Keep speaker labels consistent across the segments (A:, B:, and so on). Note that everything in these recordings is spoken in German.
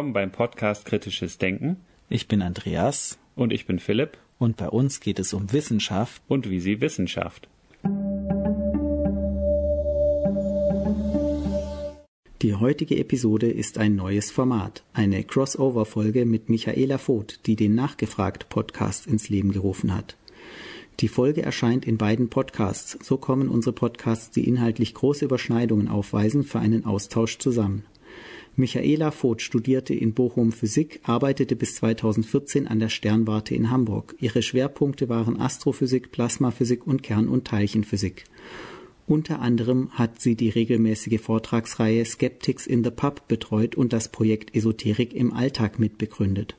A: Willkommen beim Podcast Kritisches Denken.
B: Ich bin Andreas.
A: Und ich bin Philipp.
B: Und bei uns geht es um Wissenschaft.
A: Und wie sie Wissenschaft.
B: Die heutige Episode ist ein neues Format, eine Crossover-Folge mit Michaela Voth, die den Nachgefragt-Podcast ins Leben gerufen hat. Die Folge erscheint in beiden Podcasts, so kommen unsere Podcasts, die inhaltlich große Überschneidungen aufweisen, für einen Austausch zusammen. Michaela Voth studierte in Bochum Physik, arbeitete bis 2014 an der Sternwarte in Hamburg. Ihre Schwerpunkte waren Astrophysik, Plasmaphysik und Kern- und Teilchenphysik. Unter anderem hat sie die regelmäßige Vortragsreihe Skeptics in the Pub betreut und das Projekt Esoterik im Alltag mitbegründet.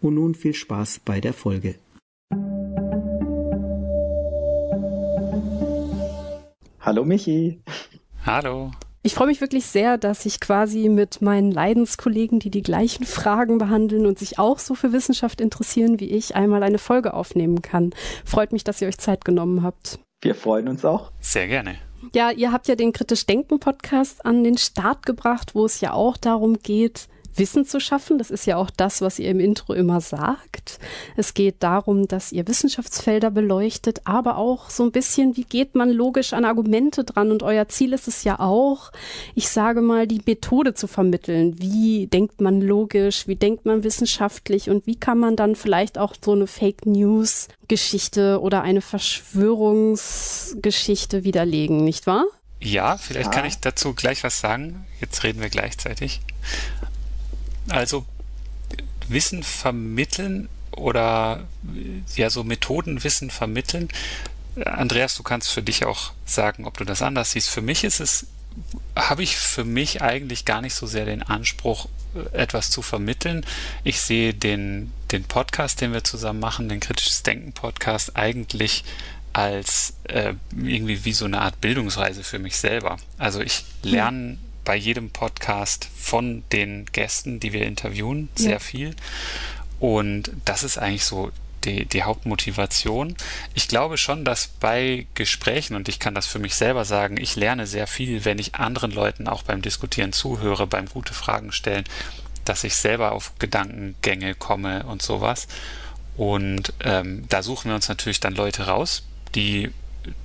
B: Und nun viel Spaß bei der Folge.
C: Hallo Michi.
A: Hallo.
D: Ich freue mich wirklich sehr, dass ich quasi mit meinen Leidenskollegen, die die gleichen Fragen behandeln und sich auch so für Wissenschaft interessieren wie ich, einmal eine Folge aufnehmen kann. Freut mich, dass ihr euch Zeit genommen habt.
C: Wir freuen uns auch.
A: Sehr gerne.
D: Ja, ihr habt ja den Kritisch Denken Podcast an den Start gebracht, wo es ja auch darum geht, Wissen zu schaffen. Das ist ja auch das, was ihr im Intro immer sagt. Es geht darum, dass ihr Wissenschaftsfelder beleuchtet, aber auch so ein bisschen, wie geht man logisch an Argumente dran? Und euer Ziel ist es ja auch, ich sage mal, die Methode zu vermitteln. Wie denkt man logisch? Wie denkt man wissenschaftlich? Und wie kann man dann vielleicht auch so eine Fake News Geschichte oder eine Verschwörungsgeschichte widerlegen, nicht wahr?
A: Ja, vielleicht ja. kann ich dazu gleich was sagen. Jetzt reden wir gleichzeitig. Also Wissen vermitteln oder ja so Methodenwissen vermitteln. Andreas, du kannst für dich auch sagen, ob du das anders siehst. Für mich ist es, habe ich für mich eigentlich gar nicht so sehr den Anspruch, etwas zu vermitteln. Ich sehe den, den Podcast, den wir zusammen machen, den Kritisches Denken Podcast, eigentlich als äh, irgendwie wie so eine Art Bildungsreise für mich selber. Also ich lerne bei jedem Podcast von den Gästen, die wir interviewen, sehr ja. viel. Und das ist eigentlich so die, die Hauptmotivation. Ich glaube schon, dass bei Gesprächen, und ich kann das für mich selber sagen, ich lerne sehr viel, wenn ich anderen Leuten auch beim Diskutieren zuhöre, beim gute Fragen stellen, dass ich selber auf Gedankengänge komme und sowas. Und ähm, da suchen wir uns natürlich dann Leute raus, die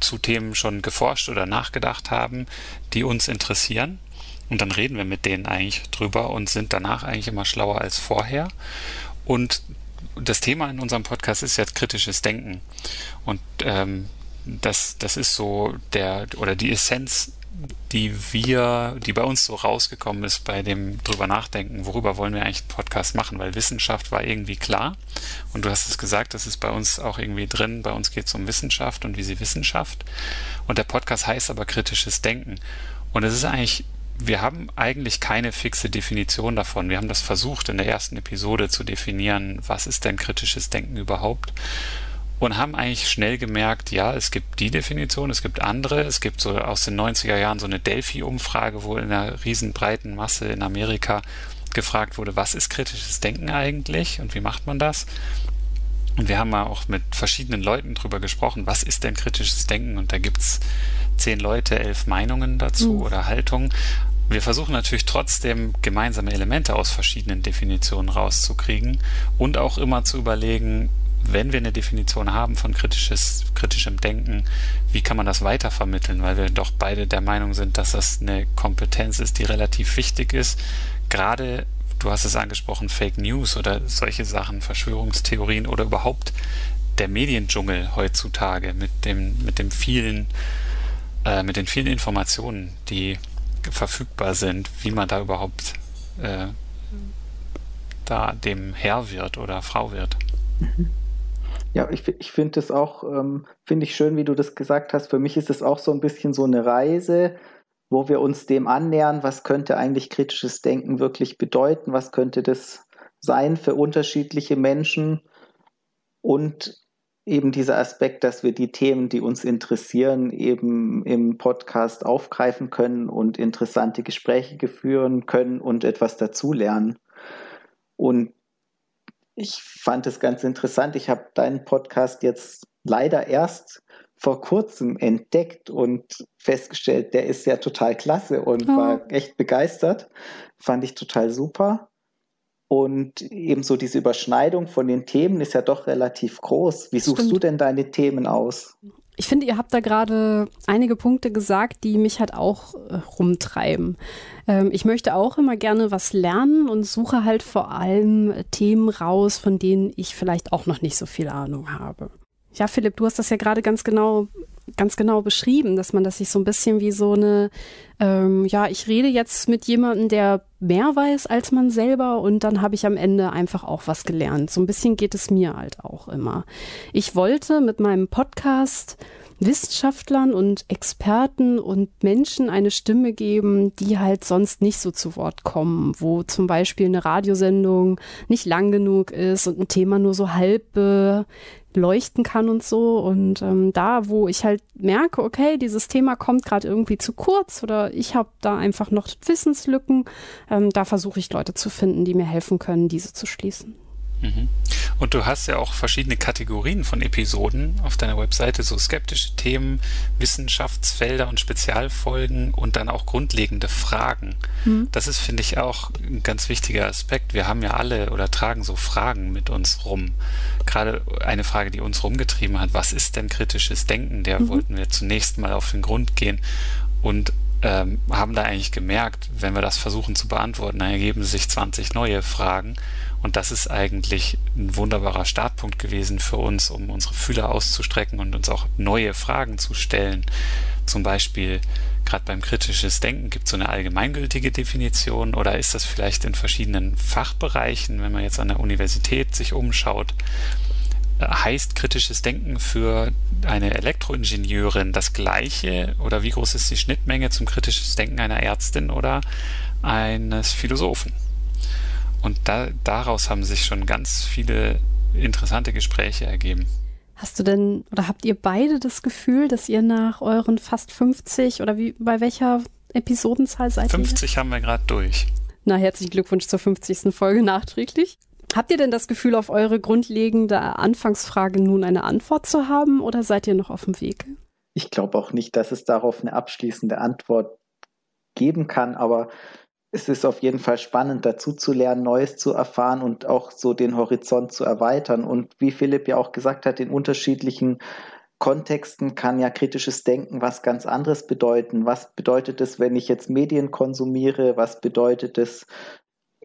A: zu Themen schon geforscht oder nachgedacht haben, die uns interessieren. Und dann reden wir mit denen eigentlich drüber und sind danach eigentlich immer schlauer als vorher. Und das Thema in unserem Podcast ist jetzt kritisches Denken. Und ähm, das, das ist so der oder die Essenz, die wir, die bei uns so rausgekommen ist bei dem drüber nachdenken, worüber wollen wir eigentlich einen Podcast machen, weil Wissenschaft war irgendwie klar. Und du hast es gesagt, das ist bei uns auch irgendwie drin. Bei uns geht es um Wissenschaft und wie sie Wissenschaft. Und der Podcast heißt aber kritisches Denken. Und es ist eigentlich wir haben eigentlich keine fixe Definition davon. Wir haben das versucht in der ersten Episode zu definieren, was ist denn kritisches Denken überhaupt? Und haben eigentlich schnell gemerkt, ja, es gibt die Definition, es gibt andere. Es gibt so aus den 90er Jahren so eine Delphi-Umfrage, wo in einer riesenbreiten Masse in Amerika gefragt wurde, was ist kritisches Denken eigentlich und wie macht man das? Und wir haben mal auch mit verschiedenen Leuten drüber gesprochen, was ist denn kritisches Denken? Und da gibt's zehn Leute, elf Meinungen dazu mhm. oder Haltungen. Wir versuchen natürlich trotzdem gemeinsame Elemente aus verschiedenen Definitionen rauszukriegen und auch immer zu überlegen, wenn wir eine Definition haben von kritisches, kritischem Denken, wie kann man das weitervermitteln? Weil wir doch beide der Meinung sind, dass das eine Kompetenz ist, die relativ wichtig ist, gerade du hast es angesprochen, Fake News oder solche Sachen, Verschwörungstheorien oder überhaupt der Mediendschungel heutzutage mit dem, mit dem vielen, äh, mit den vielen Informationen, die verfügbar sind, wie man da überhaupt äh, da dem Herr wird oder Frau wird.
C: Ja, ich, ich finde es auch, ähm, finde ich schön, wie du das gesagt hast. Für mich ist es auch so ein bisschen so eine Reise, wo wir uns dem annähern, was könnte eigentlich kritisches Denken wirklich bedeuten, was könnte das sein für unterschiedliche Menschen und eben dieser Aspekt, dass wir die Themen, die uns interessieren, eben im Podcast aufgreifen können und interessante Gespräche führen können und etwas dazulernen. Und ich fand es ganz interessant. Ich habe deinen Podcast jetzt leider erst vor kurzem entdeckt und festgestellt, der ist ja total klasse und oh. war echt begeistert. Fand ich total super. Und ebenso diese Überschneidung von den Themen ist ja doch relativ groß. Wie suchst Stimmt. du denn deine Themen aus?
D: Ich finde, ihr habt da gerade einige Punkte gesagt, die mich halt auch äh, rumtreiben. Ähm, ich möchte auch immer gerne was lernen und suche halt vor allem Themen raus, von denen ich vielleicht auch noch nicht so viel Ahnung habe. Ja, Philipp, du hast das ja gerade ganz genau ganz genau beschrieben, dass man das sich so ein bisschen wie so eine, ähm, ja, ich rede jetzt mit jemandem, der mehr weiß als man selber und dann habe ich am Ende einfach auch was gelernt. So ein bisschen geht es mir halt auch immer. Ich wollte mit meinem Podcast Wissenschaftlern und Experten und Menschen eine Stimme geben, die halt sonst nicht so zu Wort kommen, wo zum Beispiel eine Radiosendung nicht lang genug ist und ein Thema nur so halb leuchten kann und so. Und ähm, da, wo ich halt merke, okay, dieses Thema kommt gerade irgendwie zu kurz oder ich habe da einfach noch Wissenslücken, ähm, da versuche ich Leute zu finden, die mir helfen können, diese zu schließen.
A: Mhm. Und du hast ja auch verschiedene Kategorien von Episoden auf deiner Webseite, so skeptische Themen, Wissenschaftsfelder und Spezialfolgen und dann auch grundlegende Fragen. Mhm. Das ist, finde ich, auch ein ganz wichtiger Aspekt. Wir haben ja alle oder tragen so Fragen mit uns rum. Gerade eine Frage, die uns rumgetrieben hat, was ist denn kritisches Denken? Der mhm. wollten wir zunächst mal auf den Grund gehen und ähm, haben da eigentlich gemerkt, wenn wir das versuchen zu beantworten, dann ergeben sich 20 neue Fragen. Und das ist eigentlich ein wunderbarer Startpunkt gewesen für uns, um unsere Fühler auszustrecken und uns auch neue Fragen zu stellen. Zum Beispiel, gerade beim kritisches Denken gibt es so eine allgemeingültige Definition oder ist das vielleicht in verschiedenen Fachbereichen, wenn man jetzt an der Universität sich umschaut, heißt kritisches Denken für eine Elektroingenieurin das gleiche oder wie groß ist die Schnittmenge zum kritisches Denken einer Ärztin oder eines Philosophen? Und da, daraus haben sich schon ganz viele interessante Gespräche ergeben.
D: Hast du denn oder habt ihr beide das Gefühl, dass ihr nach euren fast 50 oder wie bei welcher Episodenzahl seid
A: 50 ihr? 50 haben wir gerade durch.
D: Na, herzlichen Glückwunsch zur 50. Folge nachträglich. Habt ihr denn das Gefühl, auf eure grundlegende Anfangsfrage nun eine Antwort zu haben oder seid ihr noch auf dem Weg?
C: Ich glaube auch nicht, dass es darauf eine abschließende Antwort geben kann, aber es ist auf jeden Fall spannend, dazu zu lernen, Neues zu erfahren und auch so den Horizont zu erweitern. Und wie Philipp ja auch gesagt hat, in unterschiedlichen Kontexten kann ja kritisches Denken was ganz anderes bedeuten. Was bedeutet es, wenn ich jetzt Medien konsumiere? Was bedeutet es,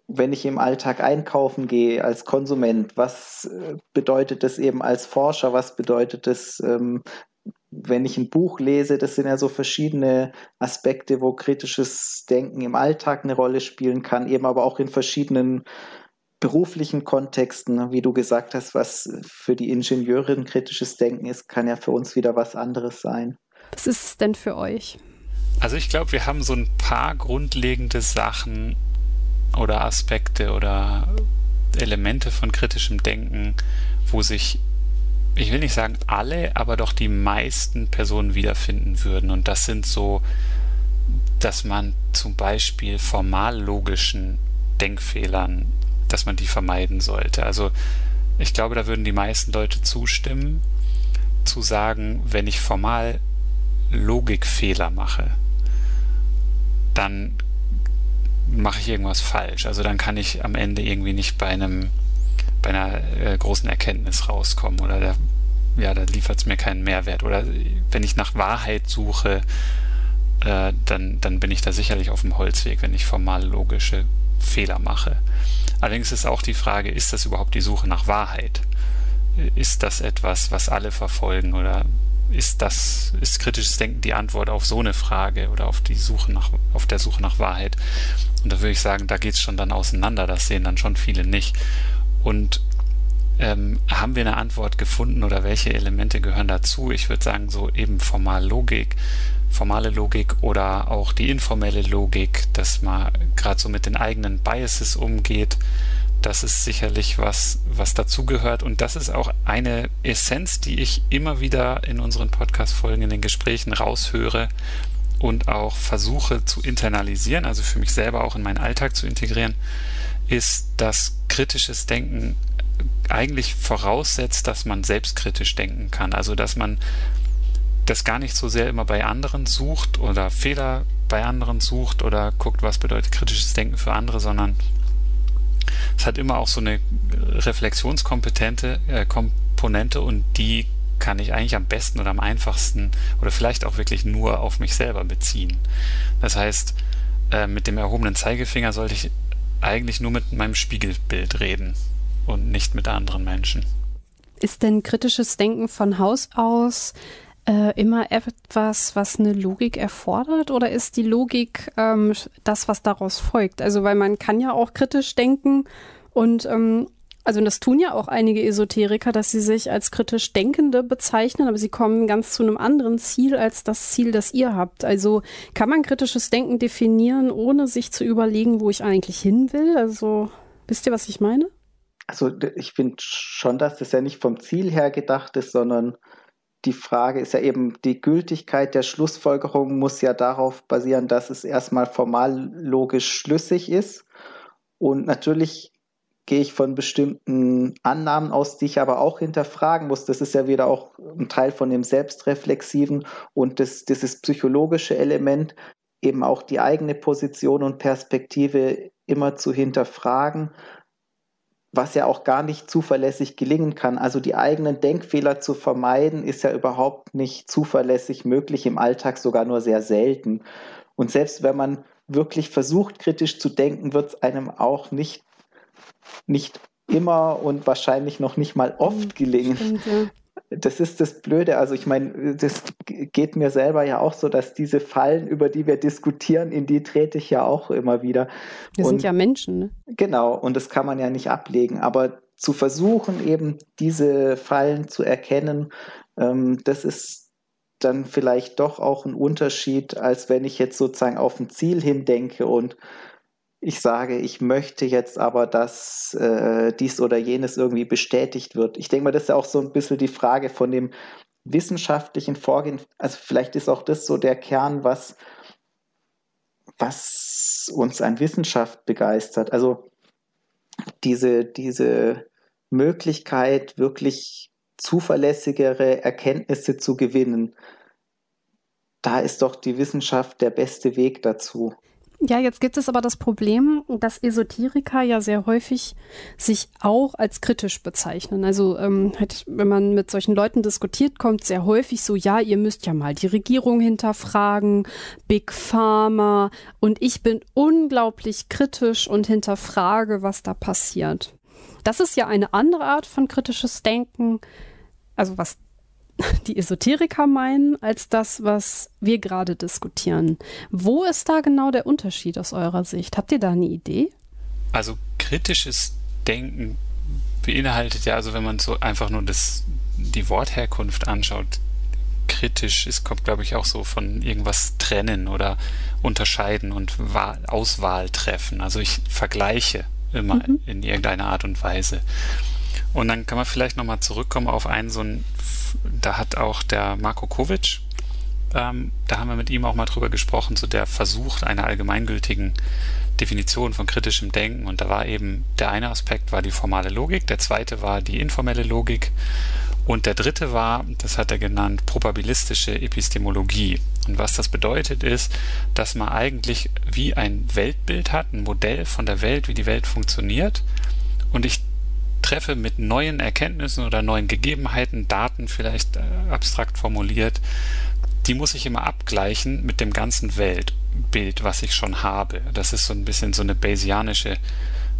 C: wenn ich im Alltag einkaufen gehe als Konsument, was äh, bedeutet das eben als Forscher, was bedeutet das, ähm, wenn ich ein Buch lese, das sind ja so verschiedene Aspekte, wo kritisches Denken im Alltag eine Rolle spielen kann, eben aber auch in verschiedenen beruflichen Kontexten, wie du gesagt hast, was für die Ingenieurin kritisches Denken ist, kann ja für uns wieder was anderes sein.
D: Was ist es denn für euch?
A: Also ich glaube, wir haben so ein paar grundlegende Sachen oder Aspekte oder Elemente von kritischem Denken, wo sich, ich will nicht sagen alle, aber doch die meisten Personen wiederfinden würden. Und das sind so, dass man zum Beispiel formal logischen Denkfehlern, dass man die vermeiden sollte. Also ich glaube, da würden die meisten Leute zustimmen, zu sagen, wenn ich formal Logikfehler mache, dann mache ich irgendwas falsch. Also dann kann ich am Ende irgendwie nicht bei einem bei einer äh, großen Erkenntnis rauskommen oder da, ja, da liefert es mir keinen Mehrwert. Oder wenn ich nach Wahrheit suche, äh, dann, dann bin ich da sicherlich auf dem Holzweg, wenn ich formal logische Fehler mache. Allerdings ist auch die Frage, ist das überhaupt die Suche nach Wahrheit? Ist das etwas, was alle verfolgen oder ist das, ist kritisches Denken die Antwort auf so eine Frage oder auf die Suche nach, auf der Suche nach Wahrheit? Und da würde ich sagen, da geht es schon dann auseinander, das sehen dann schon viele nicht. Und ähm, haben wir eine Antwort gefunden oder welche Elemente gehören dazu? Ich würde sagen, so eben formal Logik, formale Logik oder auch die informelle Logik, dass man gerade so mit den eigenen Biases umgeht, das ist sicherlich was, was dazugehört. Und das ist auch eine Essenz, die ich immer wieder in unseren Podcast-Folgen, in den Gesprächen raushöre und auch versuche zu internalisieren, also für mich selber auch in meinen Alltag zu integrieren, ist, dass kritisches Denken eigentlich voraussetzt, dass man selbstkritisch denken kann. Also dass man das gar nicht so sehr immer bei anderen sucht oder Fehler bei anderen sucht oder guckt, was bedeutet kritisches Denken für andere, sondern es hat immer auch so eine reflexionskompetente äh, Komponente und die kann ich eigentlich am besten oder am einfachsten oder vielleicht auch wirklich nur auf mich selber beziehen. Das heißt, äh, mit dem erhobenen Zeigefinger sollte ich eigentlich nur mit meinem Spiegelbild reden und nicht mit anderen Menschen.
D: Ist denn kritisches Denken von Haus aus äh, immer etwas, was eine Logik erfordert oder ist die Logik ähm, das, was daraus folgt? Also weil man kann ja auch kritisch denken und ähm, also das tun ja auch einige Esoteriker, dass sie sich als kritisch Denkende bezeichnen, aber sie kommen ganz zu einem anderen Ziel als das Ziel, das ihr habt. Also kann man kritisches Denken definieren, ohne sich zu überlegen, wo ich eigentlich hin will? Also wisst ihr, was ich meine?
C: Also ich finde schon, dass das ja nicht vom Ziel her gedacht ist, sondern die Frage ist ja eben, die Gültigkeit der Schlussfolgerung muss ja darauf basieren, dass es erstmal formal logisch schlüssig ist. Und natürlich gehe ich von bestimmten Annahmen aus, die ich aber auch hinterfragen muss. Das ist ja wieder auch ein Teil von dem Selbstreflexiven und das, dieses psychologische Element, eben auch die eigene Position und Perspektive immer zu hinterfragen, was ja auch gar nicht zuverlässig gelingen kann. Also die eigenen Denkfehler zu vermeiden, ist ja überhaupt nicht zuverlässig möglich, im Alltag sogar nur sehr selten. Und selbst wenn man wirklich versucht, kritisch zu denken, wird es einem auch nicht nicht immer und wahrscheinlich noch nicht mal oft hm, gelingen. Stimmt, ja. Das ist das Blöde. Also ich meine, das geht mir selber ja auch so, dass diese Fallen, über die wir diskutieren, in die trete ich ja auch immer wieder.
D: Wir und, sind ja Menschen. Ne?
C: Genau, und das kann man ja nicht ablegen. Aber zu versuchen, eben diese Fallen zu erkennen, ähm, das ist dann vielleicht doch auch ein Unterschied, als wenn ich jetzt sozusagen auf ein Ziel hindenke und ich sage, ich möchte jetzt aber, dass äh, dies oder jenes irgendwie bestätigt wird. Ich denke mal, das ist ja auch so ein bisschen die Frage von dem wissenschaftlichen Vorgehen. Also vielleicht ist auch das so der Kern, was, was uns an Wissenschaft begeistert. Also diese, diese Möglichkeit, wirklich zuverlässigere Erkenntnisse zu gewinnen, da ist doch die Wissenschaft der beste Weg dazu.
D: Ja, jetzt gibt es aber das Problem, dass Esoteriker ja sehr häufig sich auch als kritisch bezeichnen. Also ähm, halt, wenn man mit solchen Leuten diskutiert, kommt sehr häufig so, ja, ihr müsst ja mal die Regierung hinterfragen, Big Pharma und ich bin unglaublich kritisch und hinterfrage, was da passiert. Das ist ja eine andere Art von kritisches Denken, also was die Esoteriker meinen, als das, was wir gerade diskutieren. Wo ist da genau der Unterschied aus eurer Sicht? Habt ihr da eine Idee?
A: Also kritisches Denken beinhaltet ja, also wenn man so einfach nur das, die Wortherkunft anschaut, kritisch ist, kommt glaube ich auch so von irgendwas trennen oder unterscheiden und Wahl, Auswahl treffen. Also ich vergleiche immer mhm. in irgendeiner Art und Weise. Und dann kann man vielleicht nochmal zurückkommen auf einen so ein, da hat auch der Marco Kovic, ähm, da haben wir mit ihm auch mal drüber gesprochen, so der Versuch einer allgemeingültigen Definition von kritischem Denken. Und da war eben der eine Aspekt war die formale Logik, der zweite war die informelle Logik und der dritte war, das hat er genannt, probabilistische Epistemologie. Und was das bedeutet ist, dass man eigentlich wie ein Weltbild hat, ein Modell von der Welt, wie die Welt funktioniert. Und ich treffe mit neuen Erkenntnissen oder neuen Gegebenheiten, Daten vielleicht äh, abstrakt formuliert, die muss ich immer abgleichen mit dem ganzen Weltbild, was ich schon habe. Das ist so ein bisschen so eine Bayesianische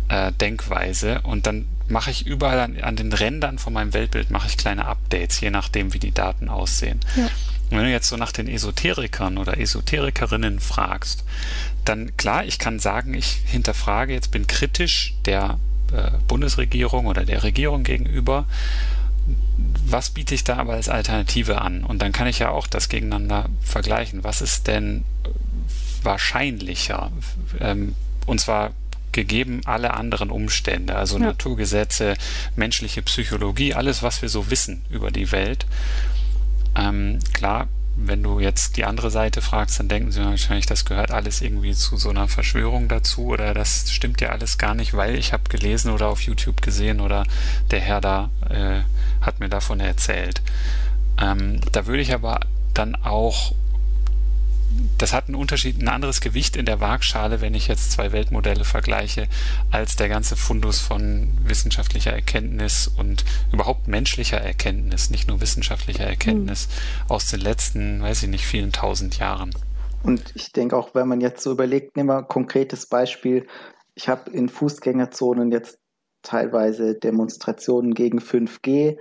A: äh, Denkweise und dann mache ich überall an, an, den Rändern von meinem Weltbild mache ich kleine Updates, je nachdem, wie die Daten aussehen. Ja. Und wenn du jetzt so nach den Esoterikern oder Esoterikerinnen fragst, dann klar, ich kann sagen, ich hinterfrage jetzt, bin kritisch der Bundesregierung oder der Regierung gegenüber. Was biete ich da aber als Alternative an? Und dann kann ich ja auch das gegeneinander vergleichen. Was ist denn wahrscheinlicher? Ähm, und zwar gegeben alle anderen Umstände, also ja. Naturgesetze, menschliche Psychologie, alles, was wir so wissen über die Welt. Ähm, klar, wenn du jetzt die andere Seite fragst, dann denken sie wahrscheinlich, das gehört alles irgendwie zu so einer Verschwörung dazu oder das stimmt ja alles gar nicht, weil ich habe gelesen oder auf YouTube gesehen oder der Herr da äh, hat mir davon erzählt. Ähm, da würde ich aber dann auch das hat einen Unterschied, ein anderes Gewicht in der Waagschale, wenn ich jetzt zwei Weltmodelle vergleiche, als der ganze Fundus von wissenschaftlicher Erkenntnis und überhaupt menschlicher Erkenntnis, nicht nur wissenschaftlicher Erkenntnis mhm. aus den letzten, weiß ich nicht, vielen tausend Jahren.
C: Und ich denke auch, wenn man jetzt so überlegt, nehmen wir ein konkretes Beispiel. Ich habe in Fußgängerzonen jetzt teilweise Demonstrationen gegen 5G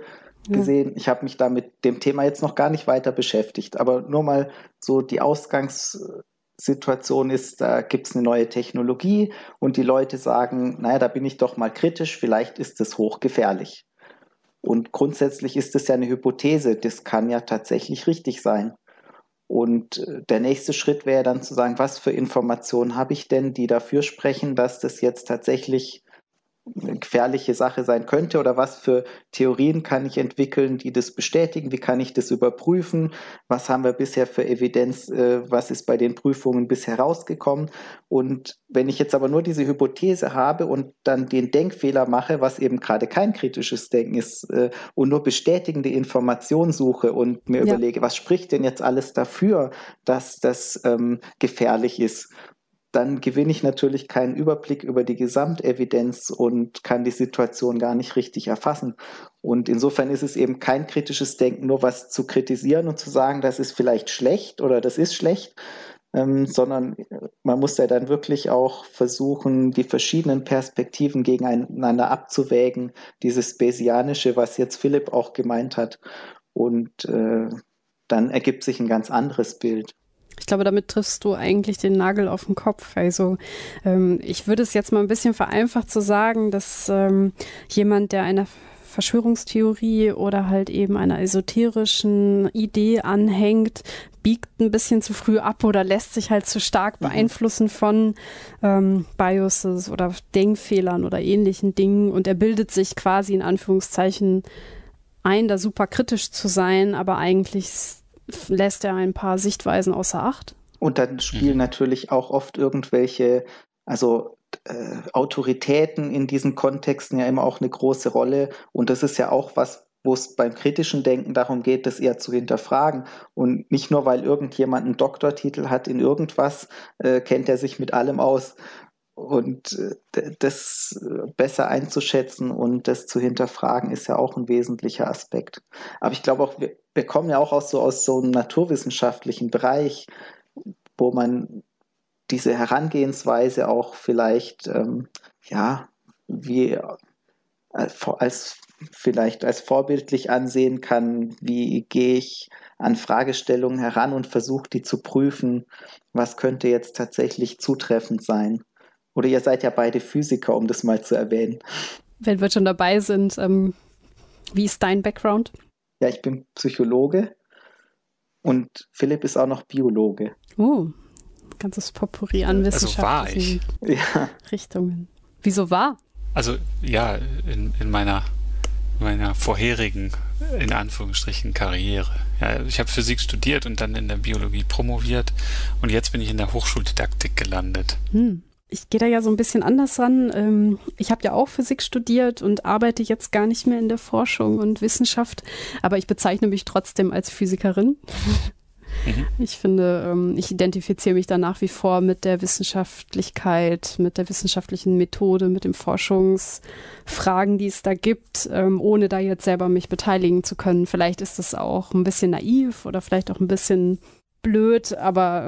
C: gesehen. Ich habe mich da mit dem Thema jetzt noch gar nicht weiter beschäftigt, aber nur mal so die Ausgangssituation ist, da gibt es eine neue Technologie und die Leute sagen, naja, da bin ich doch mal kritisch, vielleicht ist es hochgefährlich. Und grundsätzlich ist es ja eine Hypothese, das kann ja tatsächlich richtig sein. Und äh, der nächste Schritt wäre dann zu sagen, was für Informationen habe ich denn, die dafür sprechen, dass das jetzt tatsächlich eine gefährliche Sache sein könnte oder was für Theorien kann ich entwickeln, die das bestätigen, wie kann ich das überprüfen, was haben wir bisher für Evidenz, äh, was ist bei den Prüfungen bisher rausgekommen? Und wenn ich jetzt aber nur diese Hypothese habe und dann den Denkfehler mache, was eben gerade kein kritisches Denken ist äh, und nur bestätigende Informationen suche und mir ja. überlege, was spricht denn jetzt alles dafür, dass das ähm, gefährlich ist dann gewinne ich natürlich keinen Überblick über die Gesamtevidenz und kann die Situation gar nicht richtig erfassen. Und insofern ist es eben kein kritisches Denken, nur was zu kritisieren und zu sagen, das ist vielleicht schlecht oder das ist schlecht, ähm, sondern man muss ja dann wirklich auch versuchen, die verschiedenen Perspektiven gegeneinander abzuwägen, dieses Bayesianische, was jetzt Philipp auch gemeint hat. Und äh, dann ergibt sich ein ganz anderes Bild.
D: Ich glaube, damit triffst du eigentlich den Nagel auf den Kopf. Also ähm, ich würde es jetzt mal ein bisschen vereinfacht zu sagen, dass ähm, jemand, der einer Verschwörungstheorie oder halt eben einer esoterischen Idee anhängt, biegt ein bisschen zu früh ab oder lässt sich halt zu stark mhm. beeinflussen von ähm, Biases oder Denkfehlern oder ähnlichen Dingen und er bildet sich quasi in Anführungszeichen ein, da super kritisch zu sein, aber eigentlich lässt er ein paar Sichtweisen außer Acht.
C: Und dann spielen mhm. natürlich auch oft irgendwelche, also äh, Autoritäten in diesen Kontexten ja immer auch eine große Rolle. Und das ist ja auch was, wo es beim kritischen Denken darum geht, das eher zu hinterfragen. Und nicht nur, weil irgendjemand einen Doktortitel hat in irgendwas, äh, kennt er sich mit allem aus, und äh, das besser einzuschätzen und das zu hinterfragen, ist ja auch ein wesentlicher Aspekt. Aber ich glaube auch, wir, wir kommen ja auch aus so, aus so einem naturwissenschaftlichen Bereich, wo man diese Herangehensweise auch vielleicht, ähm, ja, wie äh, als vielleicht als vorbildlich ansehen kann, wie gehe ich an Fragestellungen heran und versuche die zu prüfen, was könnte jetzt tatsächlich zutreffend sein. Oder ihr seid ja beide Physiker, um das mal zu erwähnen.
D: Wenn wir schon dabei sind, ähm, wie ist dein Background?
C: Ja, ich bin Psychologe und Philipp ist auch noch Biologe.
D: Oh, ganzes Potpourri an wissenschaftlichen also ja. Richtungen. Wieso war?
A: Also ja, in, in meiner meiner vorherigen, in Anführungsstrichen, Karriere. Ja, ich habe Physik studiert und dann in der Biologie promoviert und jetzt bin ich in der Hochschuldidaktik gelandet. Hm
D: ich gehe da ja so ein bisschen anders ran. Ähm, ich habe ja auch Physik studiert und arbeite jetzt gar nicht mehr in der Forschung und Wissenschaft, aber ich bezeichne mich trotzdem als Physikerin. Mhm. Ich finde, ähm, ich identifiziere mich da nach wie vor mit der Wissenschaftlichkeit, mit der wissenschaftlichen Methode, mit den Forschungsfragen, die es da gibt, ähm, ohne da jetzt selber mich beteiligen zu können. Vielleicht ist das auch ein bisschen naiv oder vielleicht auch ein bisschen blöd, aber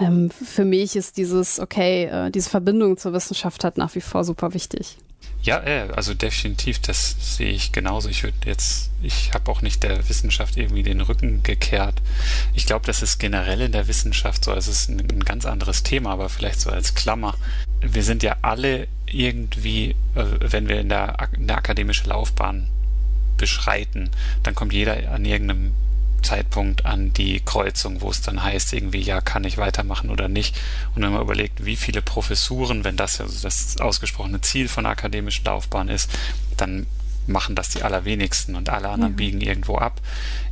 D: ähm, für mich ist dieses, okay, äh, diese Verbindung zur Wissenschaft hat nach wie vor super wichtig.
A: Ja, äh, also definitiv, das sehe ich genauso. Ich würde jetzt, ich habe auch nicht der Wissenschaft irgendwie den Rücken gekehrt. Ich glaube, das ist generell in der Wissenschaft so, es ist ein, ein, ganz anderes Thema, aber vielleicht so als Klammer. Wir sind ja alle irgendwie, äh, wenn wir in der, in der akademischen Laufbahn beschreiten, dann kommt jeder an irgendeinem Zeitpunkt an die Kreuzung, wo es dann heißt, irgendwie, ja, kann ich weitermachen oder nicht. Und wenn man überlegt, wie viele Professuren, wenn das also das ausgesprochene Ziel von der akademischen Laufbahn ist, dann machen das die allerwenigsten und alle anderen ja. biegen irgendwo ab.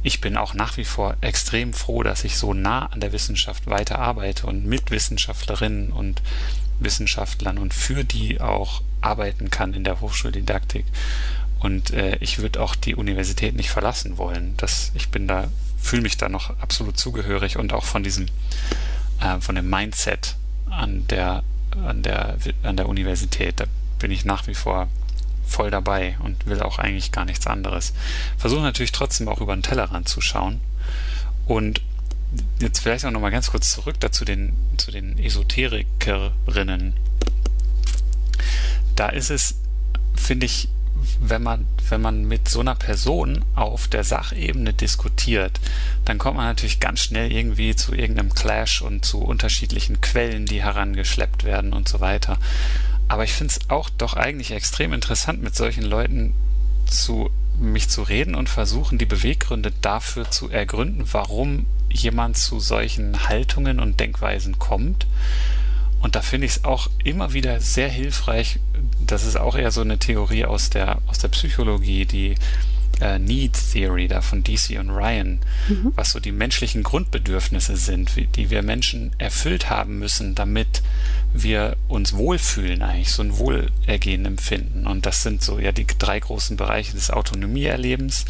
A: Ich bin auch nach wie vor extrem froh, dass ich so nah an der Wissenschaft weiter arbeite und mit Wissenschaftlerinnen und Wissenschaftlern und für die auch arbeiten kann in der Hochschuldidaktik. Und äh, ich würde auch die Universität nicht verlassen wollen. Das, ich bin da fühle mich da noch absolut zugehörig und auch von diesem, äh, von dem Mindset an der, an der, an der Universität, da bin ich nach wie vor voll dabei und will auch eigentlich gar nichts anderes. Versuche natürlich trotzdem auch über den Tellerrand zu schauen. Und jetzt vielleicht auch nochmal ganz kurz zurück dazu den, zu den Esoterikerinnen. Da ist es, finde ich, wenn man, wenn man mit so einer Person auf der Sachebene diskutiert, dann kommt man natürlich ganz schnell irgendwie zu irgendeinem Clash und zu unterschiedlichen Quellen, die herangeschleppt werden und so weiter. Aber ich finde es auch doch eigentlich extrem interessant, mit solchen Leuten zu mich zu reden und versuchen, die Beweggründe dafür zu ergründen, warum jemand zu solchen Haltungen und Denkweisen kommt. Und da finde ich es auch immer wieder sehr hilfreich, das ist auch eher so eine Theorie aus der, aus der Psychologie, die äh, Need Theory da von DC und Ryan, mhm. was so die menschlichen Grundbedürfnisse sind, wie, die wir Menschen erfüllt haben müssen, damit wir uns wohlfühlen eigentlich, so ein Wohlergehen empfinden. Und das sind so ja die drei großen Bereiche des Autonomieerlebens,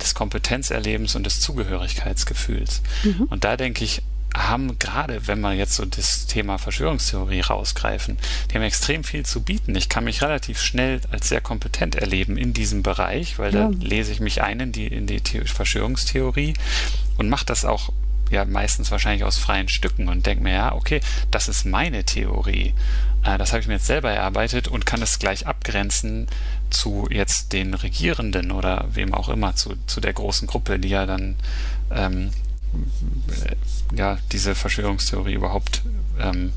A: des Kompetenzerlebens und des Zugehörigkeitsgefühls. Mhm. Und da denke ich, haben gerade, wenn wir jetzt so das Thema Verschwörungstheorie rausgreifen, die haben extrem viel zu bieten. Ich kann mich relativ schnell als sehr kompetent erleben in diesem Bereich, weil ja. da lese ich mich ein in die, in die Verschwörungstheorie und mache das auch ja meistens wahrscheinlich aus freien Stücken und denke mir, ja, okay, das ist meine Theorie. Äh, das habe ich mir jetzt selber erarbeitet und kann es gleich abgrenzen zu jetzt den Regierenden oder wem auch immer, zu, zu der großen Gruppe, die ja dann ähm, ja, diese Verschwörungstheorie überhaupt ähm,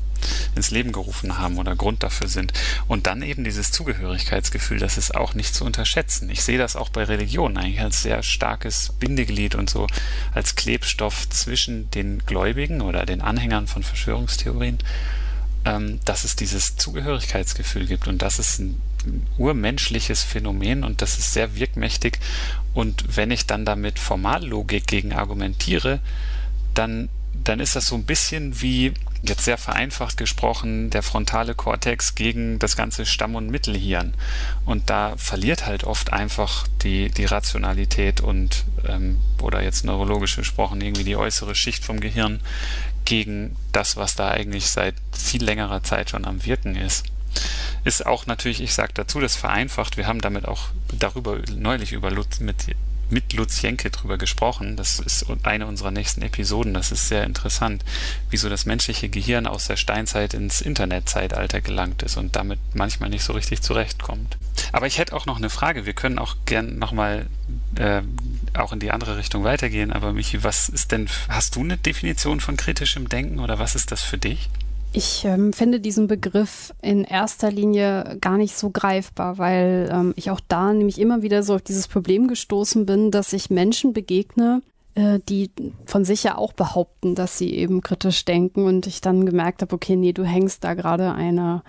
A: ins Leben gerufen haben oder Grund dafür sind. Und dann eben dieses Zugehörigkeitsgefühl, das ist auch nicht zu unterschätzen. Ich sehe das auch bei Religionen eigentlich als sehr starkes Bindeglied und so als Klebstoff zwischen den Gläubigen oder den Anhängern von Verschwörungstheorien, ähm, dass es dieses Zugehörigkeitsgefühl gibt. Und das ist ein urmenschliches Phänomen und das ist sehr wirkmächtig. Und wenn ich dann damit Formallogik gegen argumentiere, dann, dann ist das so ein bisschen wie, jetzt sehr vereinfacht gesprochen, der frontale Kortex gegen das ganze Stamm- und Mittelhirn. Und da verliert halt oft einfach die, die Rationalität und, ähm, oder jetzt neurologisch gesprochen, irgendwie die äußere Schicht vom Gehirn gegen das, was da eigentlich seit viel längerer Zeit schon am Wirken ist ist auch natürlich, ich sage dazu, das vereinfacht. Wir haben damit auch darüber neulich über Lutz, mit, mit Lutz Jenke drüber gesprochen. Das ist eine unserer nächsten Episoden. Das ist sehr interessant, wieso das menschliche Gehirn aus der Steinzeit ins Internetzeitalter gelangt ist und damit manchmal nicht so richtig zurechtkommt. Aber ich hätte auch noch eine Frage. Wir können auch gern nochmal äh, auch in die andere Richtung weitergehen. Aber Michi, was ist denn, hast du eine Definition von kritischem Denken oder was ist das für dich?
D: Ich ähm, finde diesen Begriff in erster Linie gar nicht so greifbar, weil ähm, ich auch da nämlich immer wieder so auf dieses Problem gestoßen bin, dass ich Menschen begegne, äh, die von sich ja auch behaupten, dass sie eben kritisch denken und ich dann gemerkt habe, okay, nee, du hängst da gerade einer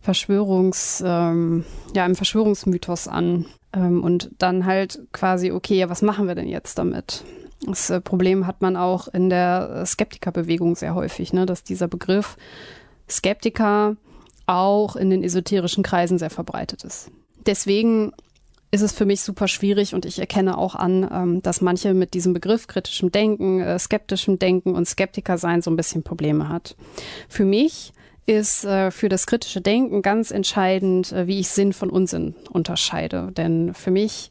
D: Verschwörungs, ähm, ja, einem Verschwörungsmythos an. Ähm, und dann halt quasi, okay, ja, was machen wir denn jetzt damit? Das äh, Problem hat man auch in der Skeptikerbewegung sehr häufig, ne, dass dieser Begriff Skeptiker auch in den esoterischen Kreisen sehr verbreitet ist. Deswegen ist es für mich super schwierig und ich erkenne auch an, ähm, dass manche mit diesem Begriff kritischem Denken, äh, skeptischem Denken und Skeptiker sein so ein bisschen Probleme hat. Für mich ist äh, für das kritische Denken ganz entscheidend, wie ich Sinn von Unsinn unterscheide. Denn für mich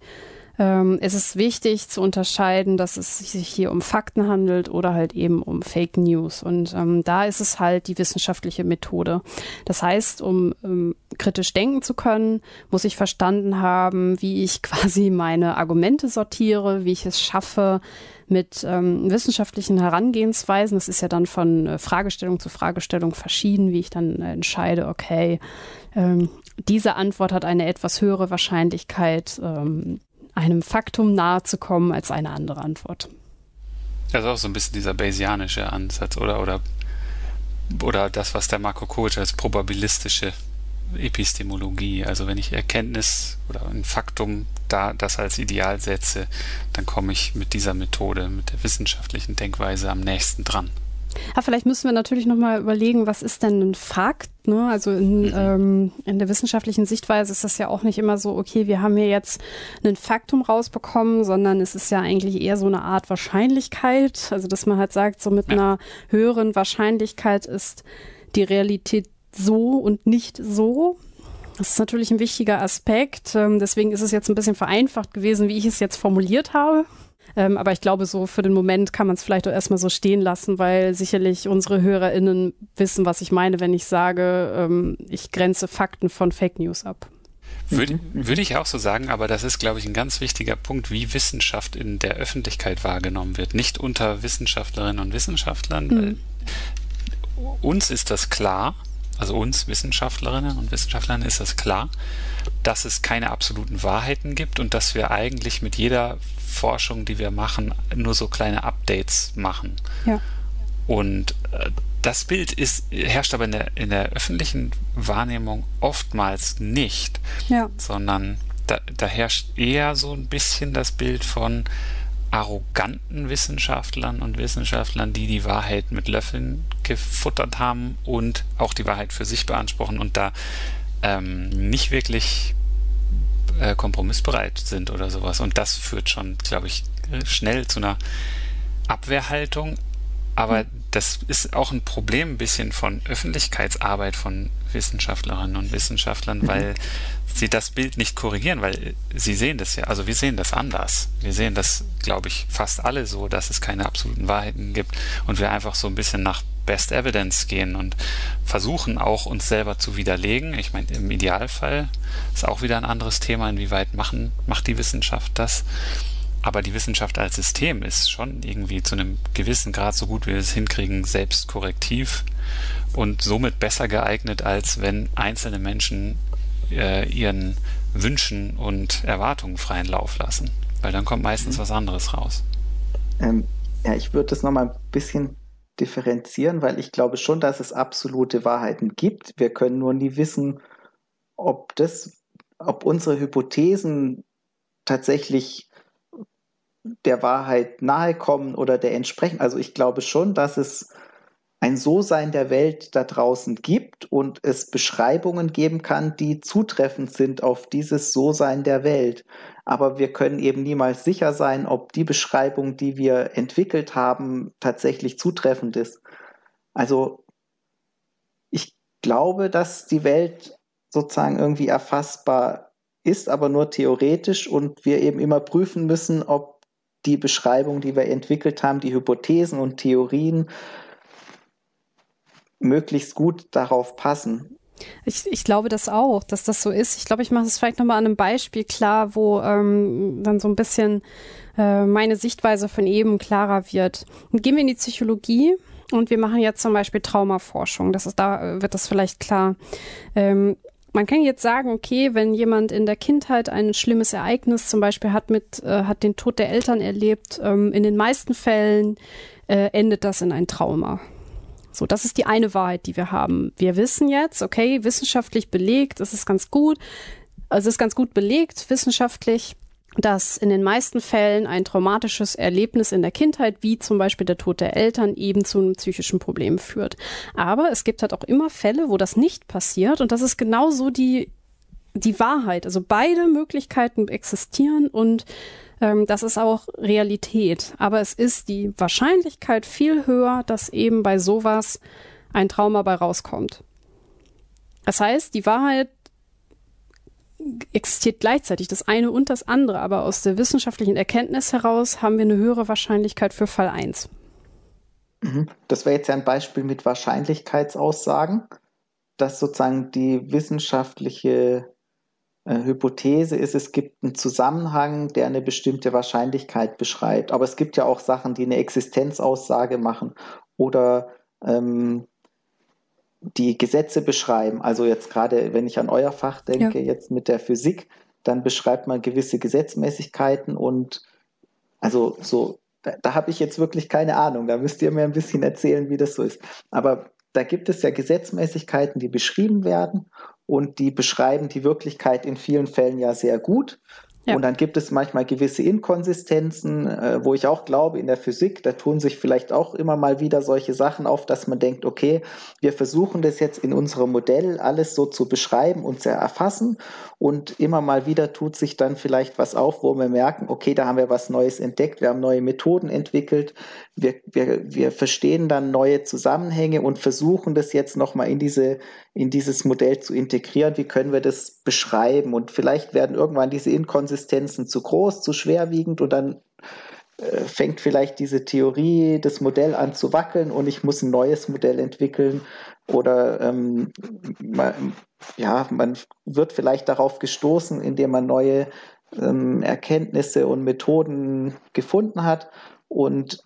D: ähm, es ist wichtig zu unterscheiden, dass es sich hier um Fakten handelt oder halt eben um Fake News. Und ähm, da ist es halt die wissenschaftliche Methode. Das heißt, um ähm, kritisch denken zu können, muss ich verstanden haben, wie ich quasi meine Argumente sortiere, wie ich es schaffe, mit ähm, wissenschaftlichen Herangehensweisen, das ist ja dann von äh, Fragestellung zu Fragestellung verschieden, wie ich dann äh, entscheide, okay, ähm, diese Antwort hat eine etwas höhere Wahrscheinlichkeit, ähm, einem Faktum nahe zu kommen als eine andere Antwort.
A: Das ist auch so ein bisschen dieser Bayesianische Ansatz, oder? Oder, oder das, was der Marco Kovic als probabilistische Epistemologie, also wenn ich Erkenntnis oder ein Faktum da das als Ideal setze, dann komme ich mit dieser Methode, mit der wissenschaftlichen Denkweise am nächsten dran.
D: Ja, vielleicht müssen wir natürlich nochmal überlegen, was ist denn ein Fakt? Ne? Also in, mhm. ähm, in der wissenschaftlichen Sichtweise ist das ja auch nicht immer so, okay, wir haben hier jetzt ein Faktum rausbekommen, sondern es ist ja eigentlich eher so eine Art Wahrscheinlichkeit. Also dass man halt sagt, so mit ja. einer höheren Wahrscheinlichkeit ist die Realität so und nicht so. Das ist natürlich ein wichtiger Aspekt. Ähm, deswegen ist es jetzt ein bisschen vereinfacht gewesen, wie ich es jetzt formuliert habe. Ähm, aber ich glaube, so für den Moment kann man es vielleicht auch erstmal so stehen lassen, weil sicherlich unsere HörerInnen wissen, was ich meine, wenn ich sage, ähm, ich grenze Fakten von Fake News ab.
A: Würde, würde ich auch so sagen, aber das ist, glaube ich, ein ganz wichtiger Punkt, wie Wissenschaft in der Öffentlichkeit wahrgenommen wird. Nicht unter Wissenschaftlerinnen und Wissenschaftlern, mhm. weil uns ist das klar, also uns Wissenschaftlerinnen und Wissenschaftlern ist das klar, dass es keine absoluten Wahrheiten gibt und dass wir eigentlich mit jeder Forschung, die wir machen, nur so kleine Updates machen. Ja. Und äh, das Bild ist, herrscht aber in der, in der öffentlichen Wahrnehmung oftmals nicht, ja. sondern da, da herrscht eher so ein bisschen das Bild von arroganten Wissenschaftlern und Wissenschaftlern, die die Wahrheit mit Löffeln gefuttert haben und auch die Wahrheit für sich beanspruchen und da ähm, nicht wirklich äh, kompromissbereit sind oder sowas. Und das führt schon, glaube ich, schnell zu einer Abwehrhaltung. Aber mhm. das ist auch ein Problem ein bisschen von Öffentlichkeitsarbeit von Wissenschaftlerinnen und Wissenschaftlern, mhm. weil sie das Bild nicht korrigieren, weil sie sehen das ja, also wir sehen das anders. Wir sehen das, glaube ich, fast alle so, dass es keine absoluten Wahrheiten gibt und wir einfach so ein bisschen nach Best Evidence gehen und versuchen auch uns selber zu widerlegen. Ich meine, im Idealfall ist auch wieder ein anderes Thema, inwieweit machen, macht die Wissenschaft das. Aber die Wissenschaft als System ist schon irgendwie zu einem gewissen Grad, so gut wie wir es hinkriegen, selbst korrektiv und somit besser geeignet, als wenn einzelne Menschen äh, ihren Wünschen und Erwartungen freien Lauf lassen. Weil dann kommt meistens mhm. was anderes raus.
C: Ähm, ja, ich würde das nochmal ein bisschen differenzieren, weil ich glaube schon, dass es absolute Wahrheiten gibt. Wir können nur nie wissen, ob das, ob unsere Hypothesen tatsächlich der Wahrheit nahe kommen oder der entsprechen. Also ich glaube schon, dass es ein So-Sein der Welt da draußen gibt und es Beschreibungen geben kann, die zutreffend sind auf dieses So-Sein der Welt. Aber wir können eben niemals sicher sein, ob die Beschreibung, die wir entwickelt haben, tatsächlich zutreffend ist. Also ich glaube, dass die Welt sozusagen irgendwie erfassbar ist, aber nur theoretisch und wir eben immer prüfen müssen, ob die Beschreibung, die wir entwickelt haben, die Hypothesen und Theorien möglichst gut darauf passen.
D: Ich, ich glaube das auch, dass das so ist. Ich glaube, ich mache es vielleicht nochmal an einem Beispiel klar, wo ähm, dann so ein bisschen äh, meine Sichtweise von eben klarer wird. Und gehen wir in die Psychologie und wir machen jetzt zum Beispiel Traumaforschung. Das ist, da wird das vielleicht klar. Ähm, man kann jetzt sagen, okay, wenn jemand in der Kindheit ein schlimmes Ereignis zum Beispiel hat mit, äh, hat den Tod der Eltern erlebt, ähm, in den meisten Fällen äh, endet das in ein Trauma. So, das ist die eine Wahrheit, die wir haben. Wir wissen jetzt, okay, wissenschaftlich belegt, es ist ganz gut, also es ist ganz gut belegt wissenschaftlich, dass in den meisten Fällen ein traumatisches Erlebnis in der Kindheit, wie zum Beispiel der Tod der Eltern, eben zu einem psychischen Problem führt. Aber es gibt halt auch immer Fälle, wo das nicht passiert und das ist genauso die, die Wahrheit. Also beide Möglichkeiten existieren und ähm, das ist auch Realität. Aber es ist die Wahrscheinlichkeit viel höher, dass eben bei sowas ein Trauma bei rauskommt. Das heißt, die Wahrheit existiert gleichzeitig, das eine und das andere, aber aus der wissenschaftlichen Erkenntnis heraus haben wir eine höhere Wahrscheinlichkeit für Fall 1.
C: Mhm. Das wäre jetzt ja ein Beispiel mit Wahrscheinlichkeitsaussagen, dass sozusagen die wissenschaftliche Hypothese ist, es gibt einen Zusammenhang, der eine bestimmte Wahrscheinlichkeit beschreibt. Aber es gibt ja auch Sachen, die eine Existenzaussage machen oder ähm, die Gesetze beschreiben. Also jetzt gerade, wenn ich an euer Fach denke, ja. jetzt mit der Physik, dann beschreibt man gewisse Gesetzmäßigkeiten und also so, da, da habe ich jetzt wirklich keine Ahnung. Da müsst ihr mir ein bisschen erzählen, wie das so ist. Aber da gibt es ja Gesetzmäßigkeiten, die beschrieben werden und die beschreiben die Wirklichkeit in vielen Fällen ja sehr gut. Ja. Und dann gibt es manchmal gewisse Inkonsistenzen, äh, wo ich auch glaube, in der Physik, da tun sich vielleicht auch immer mal wieder solche Sachen auf, dass man denkt, okay, wir versuchen das jetzt in unserem Modell alles so zu beschreiben und zu erfassen. Und immer mal wieder tut sich dann vielleicht was auf, wo wir merken, okay, da haben wir was Neues entdeckt, wir haben neue Methoden entwickelt, wir, wir, wir verstehen dann neue Zusammenhänge und versuchen das jetzt nochmal in, diese, in dieses Modell zu integrieren. Wie können wir das beschreiben? Und vielleicht werden irgendwann diese Inkonsistenzen zu groß, zu schwerwiegend und dann äh, fängt vielleicht diese Theorie, das Modell an zu wackeln und ich muss ein neues Modell entwickeln oder ähm, man, ja, man wird vielleicht darauf gestoßen, indem man neue ähm, Erkenntnisse und Methoden gefunden hat und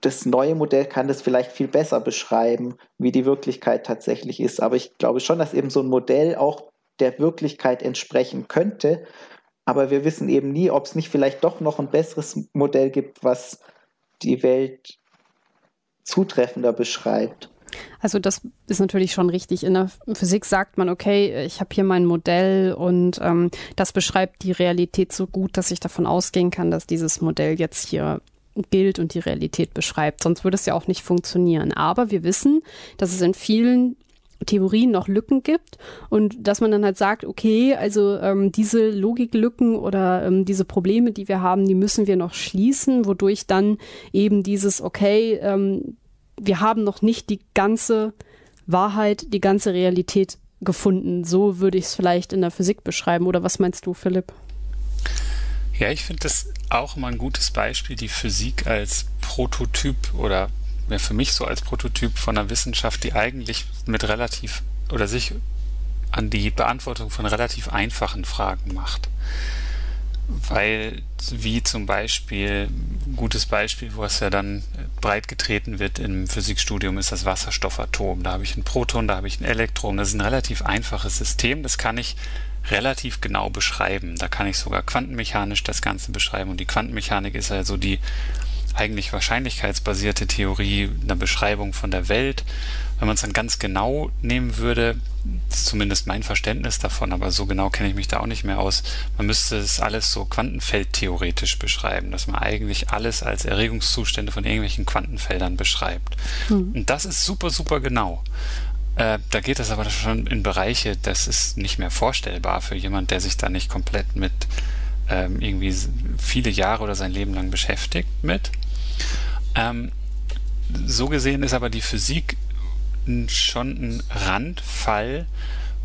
C: das neue Modell kann das vielleicht viel besser beschreiben, wie die Wirklichkeit tatsächlich ist. Aber ich glaube schon, dass eben so ein Modell auch der Wirklichkeit entsprechen könnte. Aber wir wissen eben nie, ob es nicht vielleicht doch noch ein besseres Modell gibt, was die Welt zutreffender beschreibt.
D: Also das ist natürlich schon richtig. In der Physik sagt man, okay, ich habe hier mein Modell und ähm, das beschreibt die Realität so gut, dass ich davon ausgehen kann, dass dieses Modell jetzt hier gilt und die Realität beschreibt. Sonst würde es ja auch nicht funktionieren. Aber wir wissen, dass es in vielen Theorien noch Lücken gibt und dass man dann halt sagt, okay, also ähm, diese Logiklücken oder ähm, diese Probleme, die wir haben, die müssen wir noch schließen, wodurch dann eben dieses, okay, ähm, wir haben noch nicht die ganze Wahrheit, die ganze Realität gefunden. So würde ich es vielleicht in der Physik beschreiben. Oder was meinst du, Philipp?
A: Ja, ich finde das auch mal ein gutes Beispiel, die Physik als Prototyp oder ja, für mich so als Prototyp von einer Wissenschaft, die eigentlich mit relativ oder sich an die Beantwortung von relativ einfachen Fragen macht. Weil, wie zum Beispiel, gutes Beispiel, wo es ja dann breit getreten wird im Physikstudium, ist das Wasserstoffatom. Da habe ich ein Proton, da habe ich ein Elektron. Das ist ein relativ einfaches System. Das kann ich relativ genau beschreiben. Da kann ich sogar quantenmechanisch das Ganze beschreiben. Und die Quantenmechanik ist also die eigentlich wahrscheinlichkeitsbasierte Theorie einer Beschreibung von der Welt. Wenn man es dann ganz genau nehmen würde, ist zumindest mein Verständnis davon, aber so genau kenne ich mich da auch nicht mehr aus. Man müsste es alles so quantenfeldtheoretisch beschreiben, dass man eigentlich alles als Erregungszustände von irgendwelchen Quantenfeldern beschreibt. Mhm. Und das ist super, super genau. Äh, da geht es aber schon in Bereiche, das ist nicht mehr vorstellbar für jemand, der sich da nicht komplett mit ähm, irgendwie viele Jahre oder sein Leben lang beschäftigt mit. Ähm, so gesehen ist aber die Physik schon ein Randfall,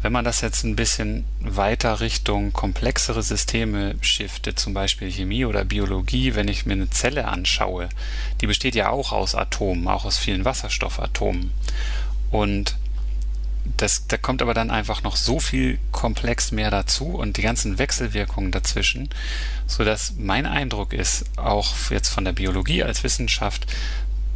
A: wenn man das jetzt ein bisschen weiter Richtung komplexere Systeme shiftet, zum Beispiel Chemie oder Biologie, wenn ich mir eine Zelle anschaue, die besteht ja auch aus Atomen, auch aus vielen Wasserstoffatomen. Und das, da kommt aber dann einfach noch so viel komplex mehr dazu und die ganzen Wechselwirkungen dazwischen, so dass mein Eindruck ist, auch jetzt von der Biologie als Wissenschaft,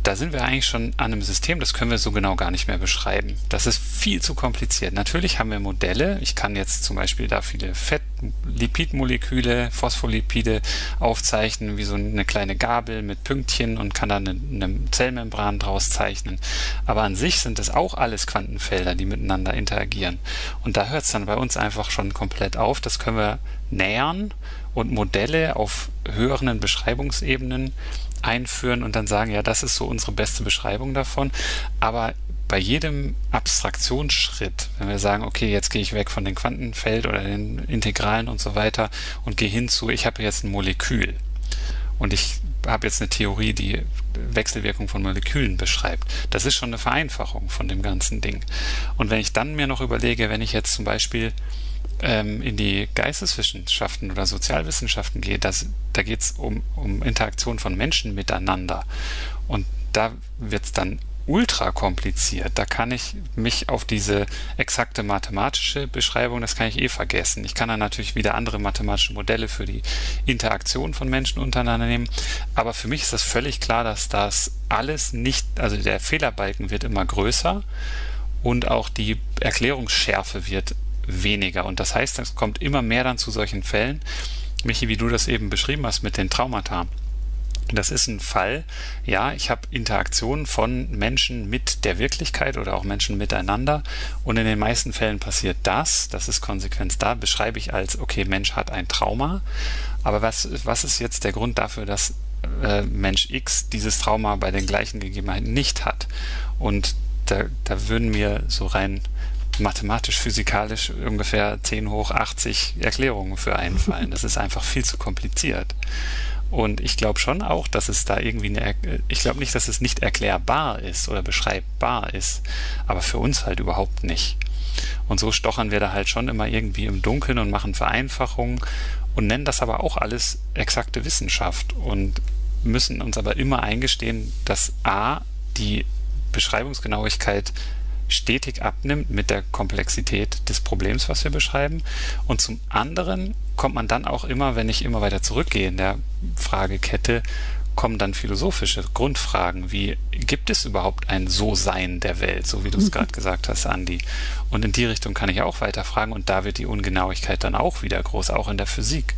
A: da sind wir eigentlich schon an einem System, das können wir so genau gar nicht mehr beschreiben. Das ist viel zu kompliziert. Natürlich haben wir Modelle. Ich kann jetzt zum Beispiel da viele Fett-Lipidmoleküle, Phospholipide aufzeichnen, wie so eine kleine Gabel mit Pünktchen und kann da eine, eine Zellmembran draus zeichnen. Aber an sich sind es auch alles Quantenfelder, die miteinander interagieren. Und da hört es dann bei uns einfach schon komplett auf. Das können wir nähern und Modelle auf höheren Beschreibungsebenen einführen und dann sagen, ja, das ist so unsere beste Beschreibung davon. Aber bei jedem Abstraktionsschritt, wenn wir sagen, okay, jetzt gehe ich weg von den Quantenfeld oder den Integralen und so weiter und gehe hin zu, ich habe jetzt ein Molekül und ich habe jetzt eine Theorie, die Wechselwirkung von Molekülen beschreibt. Das ist schon eine Vereinfachung von dem ganzen Ding. Und wenn ich dann mir noch überlege, wenn ich jetzt zum Beispiel ähm, in die Geisteswissenschaften oder Sozialwissenschaften gehe, das, da geht es um, um Interaktion von Menschen miteinander. Und da wird es dann ultra kompliziert. Da kann ich mich auf diese exakte mathematische Beschreibung, das kann ich eh vergessen. Ich kann dann natürlich wieder andere mathematische Modelle für die Interaktion von Menschen untereinander nehmen. Aber für mich ist das völlig klar, dass das alles nicht, also der Fehlerbalken wird immer größer und auch die Erklärungsschärfe wird weniger. Und das heißt, es kommt immer mehr dann zu solchen Fällen, Michi, wie du das eben beschrieben hast mit den Traumata. Das ist ein Fall, ja, ich habe Interaktionen von Menschen mit der Wirklichkeit oder auch Menschen miteinander und in den meisten Fällen passiert das, das ist Konsequenz da, beschreibe ich als, okay, Mensch hat ein Trauma, aber was, was ist jetzt der Grund dafür, dass äh, Mensch X dieses Trauma bei den gleichen Gegebenheiten nicht hat? Und da, da würden mir so rein mathematisch, physikalisch ungefähr 10 hoch 80 Erklärungen für einfallen. Das ist einfach viel zu kompliziert. Und ich glaube schon auch, dass es da irgendwie eine, ich glaube nicht, dass es nicht erklärbar ist oder beschreibbar ist, aber für uns halt überhaupt nicht. Und so stochern wir da halt schon immer irgendwie im Dunkeln und machen Vereinfachungen und nennen das aber auch alles exakte Wissenschaft und müssen uns aber immer eingestehen, dass A, die Beschreibungsgenauigkeit stetig abnimmt mit der Komplexität des Problems, was wir beschreiben. Und zum anderen kommt man dann auch immer, wenn ich immer weiter zurückgehe in der Fragekette, kommen dann philosophische Grundfragen wie, gibt es überhaupt ein So-Sein der Welt, so wie du es mhm. gerade gesagt hast, Andi? Und in die Richtung kann ich auch weiter fragen und da wird die Ungenauigkeit dann auch wieder groß, auch in der Physik.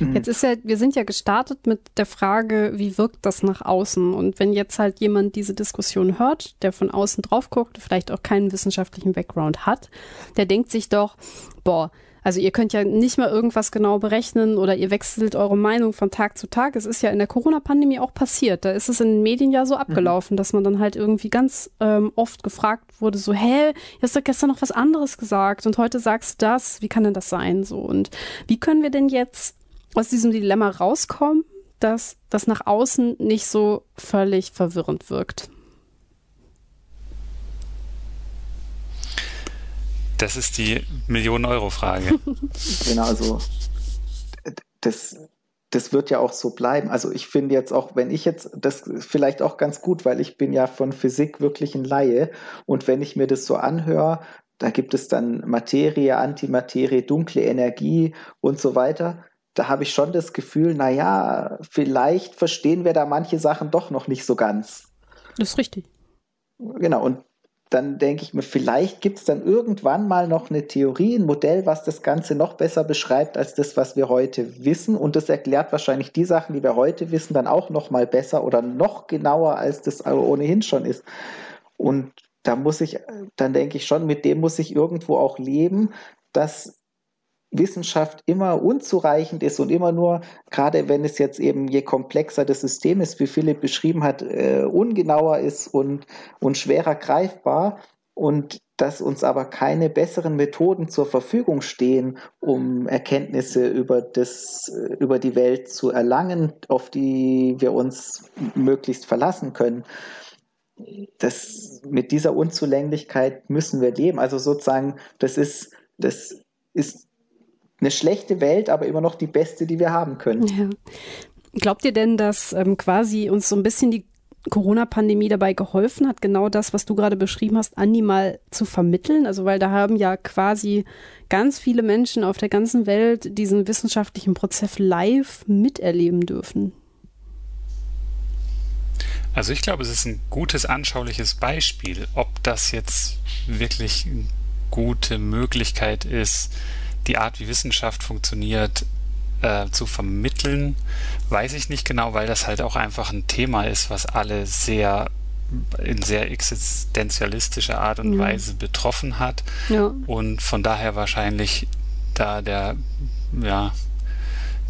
D: Mhm. Jetzt ist ja, wir sind ja gestartet mit der Frage, wie wirkt das nach außen? Und wenn jetzt halt jemand diese Diskussion hört, der von außen drauf guckt, vielleicht auch keinen wissenschaftlichen Background hat, der denkt sich doch, boah, also ihr könnt ja nicht mal irgendwas genau berechnen oder ihr wechselt eure Meinung von Tag zu Tag. Es ist ja in der Corona-Pandemie auch passiert. Da ist es in den Medien ja so mhm. abgelaufen, mhm. dass man dann halt irgendwie ganz ähm, oft gefragt wurde, so, hä, du hast doch gestern noch was anderes gesagt und heute sagst du das. Wie kann denn das sein? So und wie können wir denn jetzt aus diesem Dilemma rauskommen, dass das nach außen nicht so völlig verwirrend wirkt?
A: Das ist die Millionen-Euro-Frage.
C: genau, also das, das wird ja auch so bleiben. Also ich finde jetzt auch, wenn ich jetzt, das vielleicht auch ganz gut, weil ich bin ja von Physik wirklich ein Laie und wenn ich mir das so anhöre, da gibt es dann Materie, Antimaterie, dunkle Energie und so weiter da habe ich schon das Gefühl, naja, vielleicht verstehen wir da manche Sachen doch noch nicht so ganz.
D: Das ist richtig.
C: Genau, und dann denke ich mir, vielleicht gibt es dann irgendwann mal noch eine Theorie, ein Modell, was das Ganze noch besser beschreibt als das, was wir heute wissen. Und das erklärt wahrscheinlich die Sachen, die wir heute wissen, dann auch noch mal besser oder noch genauer, als das ohnehin schon ist. Und da muss ich, dann denke ich schon, mit dem muss ich irgendwo auch leben, dass Wissenschaft immer unzureichend ist und immer nur, gerade wenn es jetzt eben je komplexer das System ist, wie Philipp beschrieben hat, äh, ungenauer ist und, und schwerer greifbar und dass uns aber keine besseren Methoden zur Verfügung stehen, um Erkenntnisse über, das, über die Welt zu erlangen, auf die wir uns möglichst verlassen können. Das, mit dieser Unzulänglichkeit müssen wir leben. Also sozusagen, das ist, das ist eine schlechte Welt, aber immer noch die beste, die wir haben können. Ja.
D: Glaubt ihr denn, dass ähm, quasi uns so ein bisschen die Corona-Pandemie dabei geholfen hat, genau das, was du gerade beschrieben hast, Andi mal zu vermitteln? Also, weil da haben ja quasi ganz viele Menschen auf der ganzen Welt diesen wissenschaftlichen Prozess live miterleben dürfen.
A: Also ich glaube, es ist ein gutes, anschauliches Beispiel. Ob das jetzt wirklich eine gute Möglichkeit ist, die Art, wie Wissenschaft funktioniert, äh, zu vermitteln, weiß ich nicht genau, weil das halt auch einfach ein Thema ist, was alle sehr in sehr existenzialistischer Art und mhm. Weise betroffen hat ja. und von daher wahrscheinlich da der ja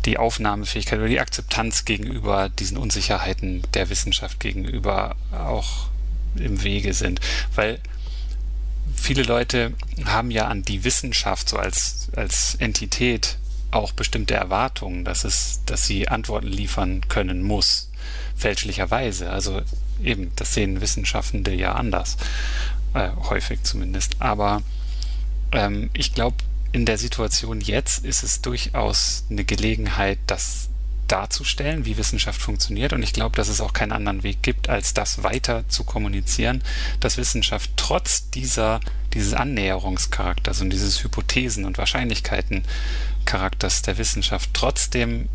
A: die Aufnahmefähigkeit oder die Akzeptanz gegenüber diesen Unsicherheiten der Wissenschaft gegenüber auch im Wege sind, weil viele Leute haben ja an die Wissenschaft so als, als Entität auch bestimmte Erwartungen, dass es, dass sie Antworten liefern können muss, fälschlicherweise. Also eben, das sehen Wissenschaftende ja anders, äh, häufig zumindest. Aber ähm, ich glaube, in der Situation jetzt ist es durchaus eine Gelegenheit, das darzustellen, wie Wissenschaft funktioniert. Und ich glaube, dass es auch keinen anderen Weg gibt, als das weiter zu kommunizieren, dass Wissenschaft trotz dieser, dieses Annäherungscharakters und dieses Hypothesen- und Wahrscheinlichkeiten-Charakters der Wissenschaft trotzdem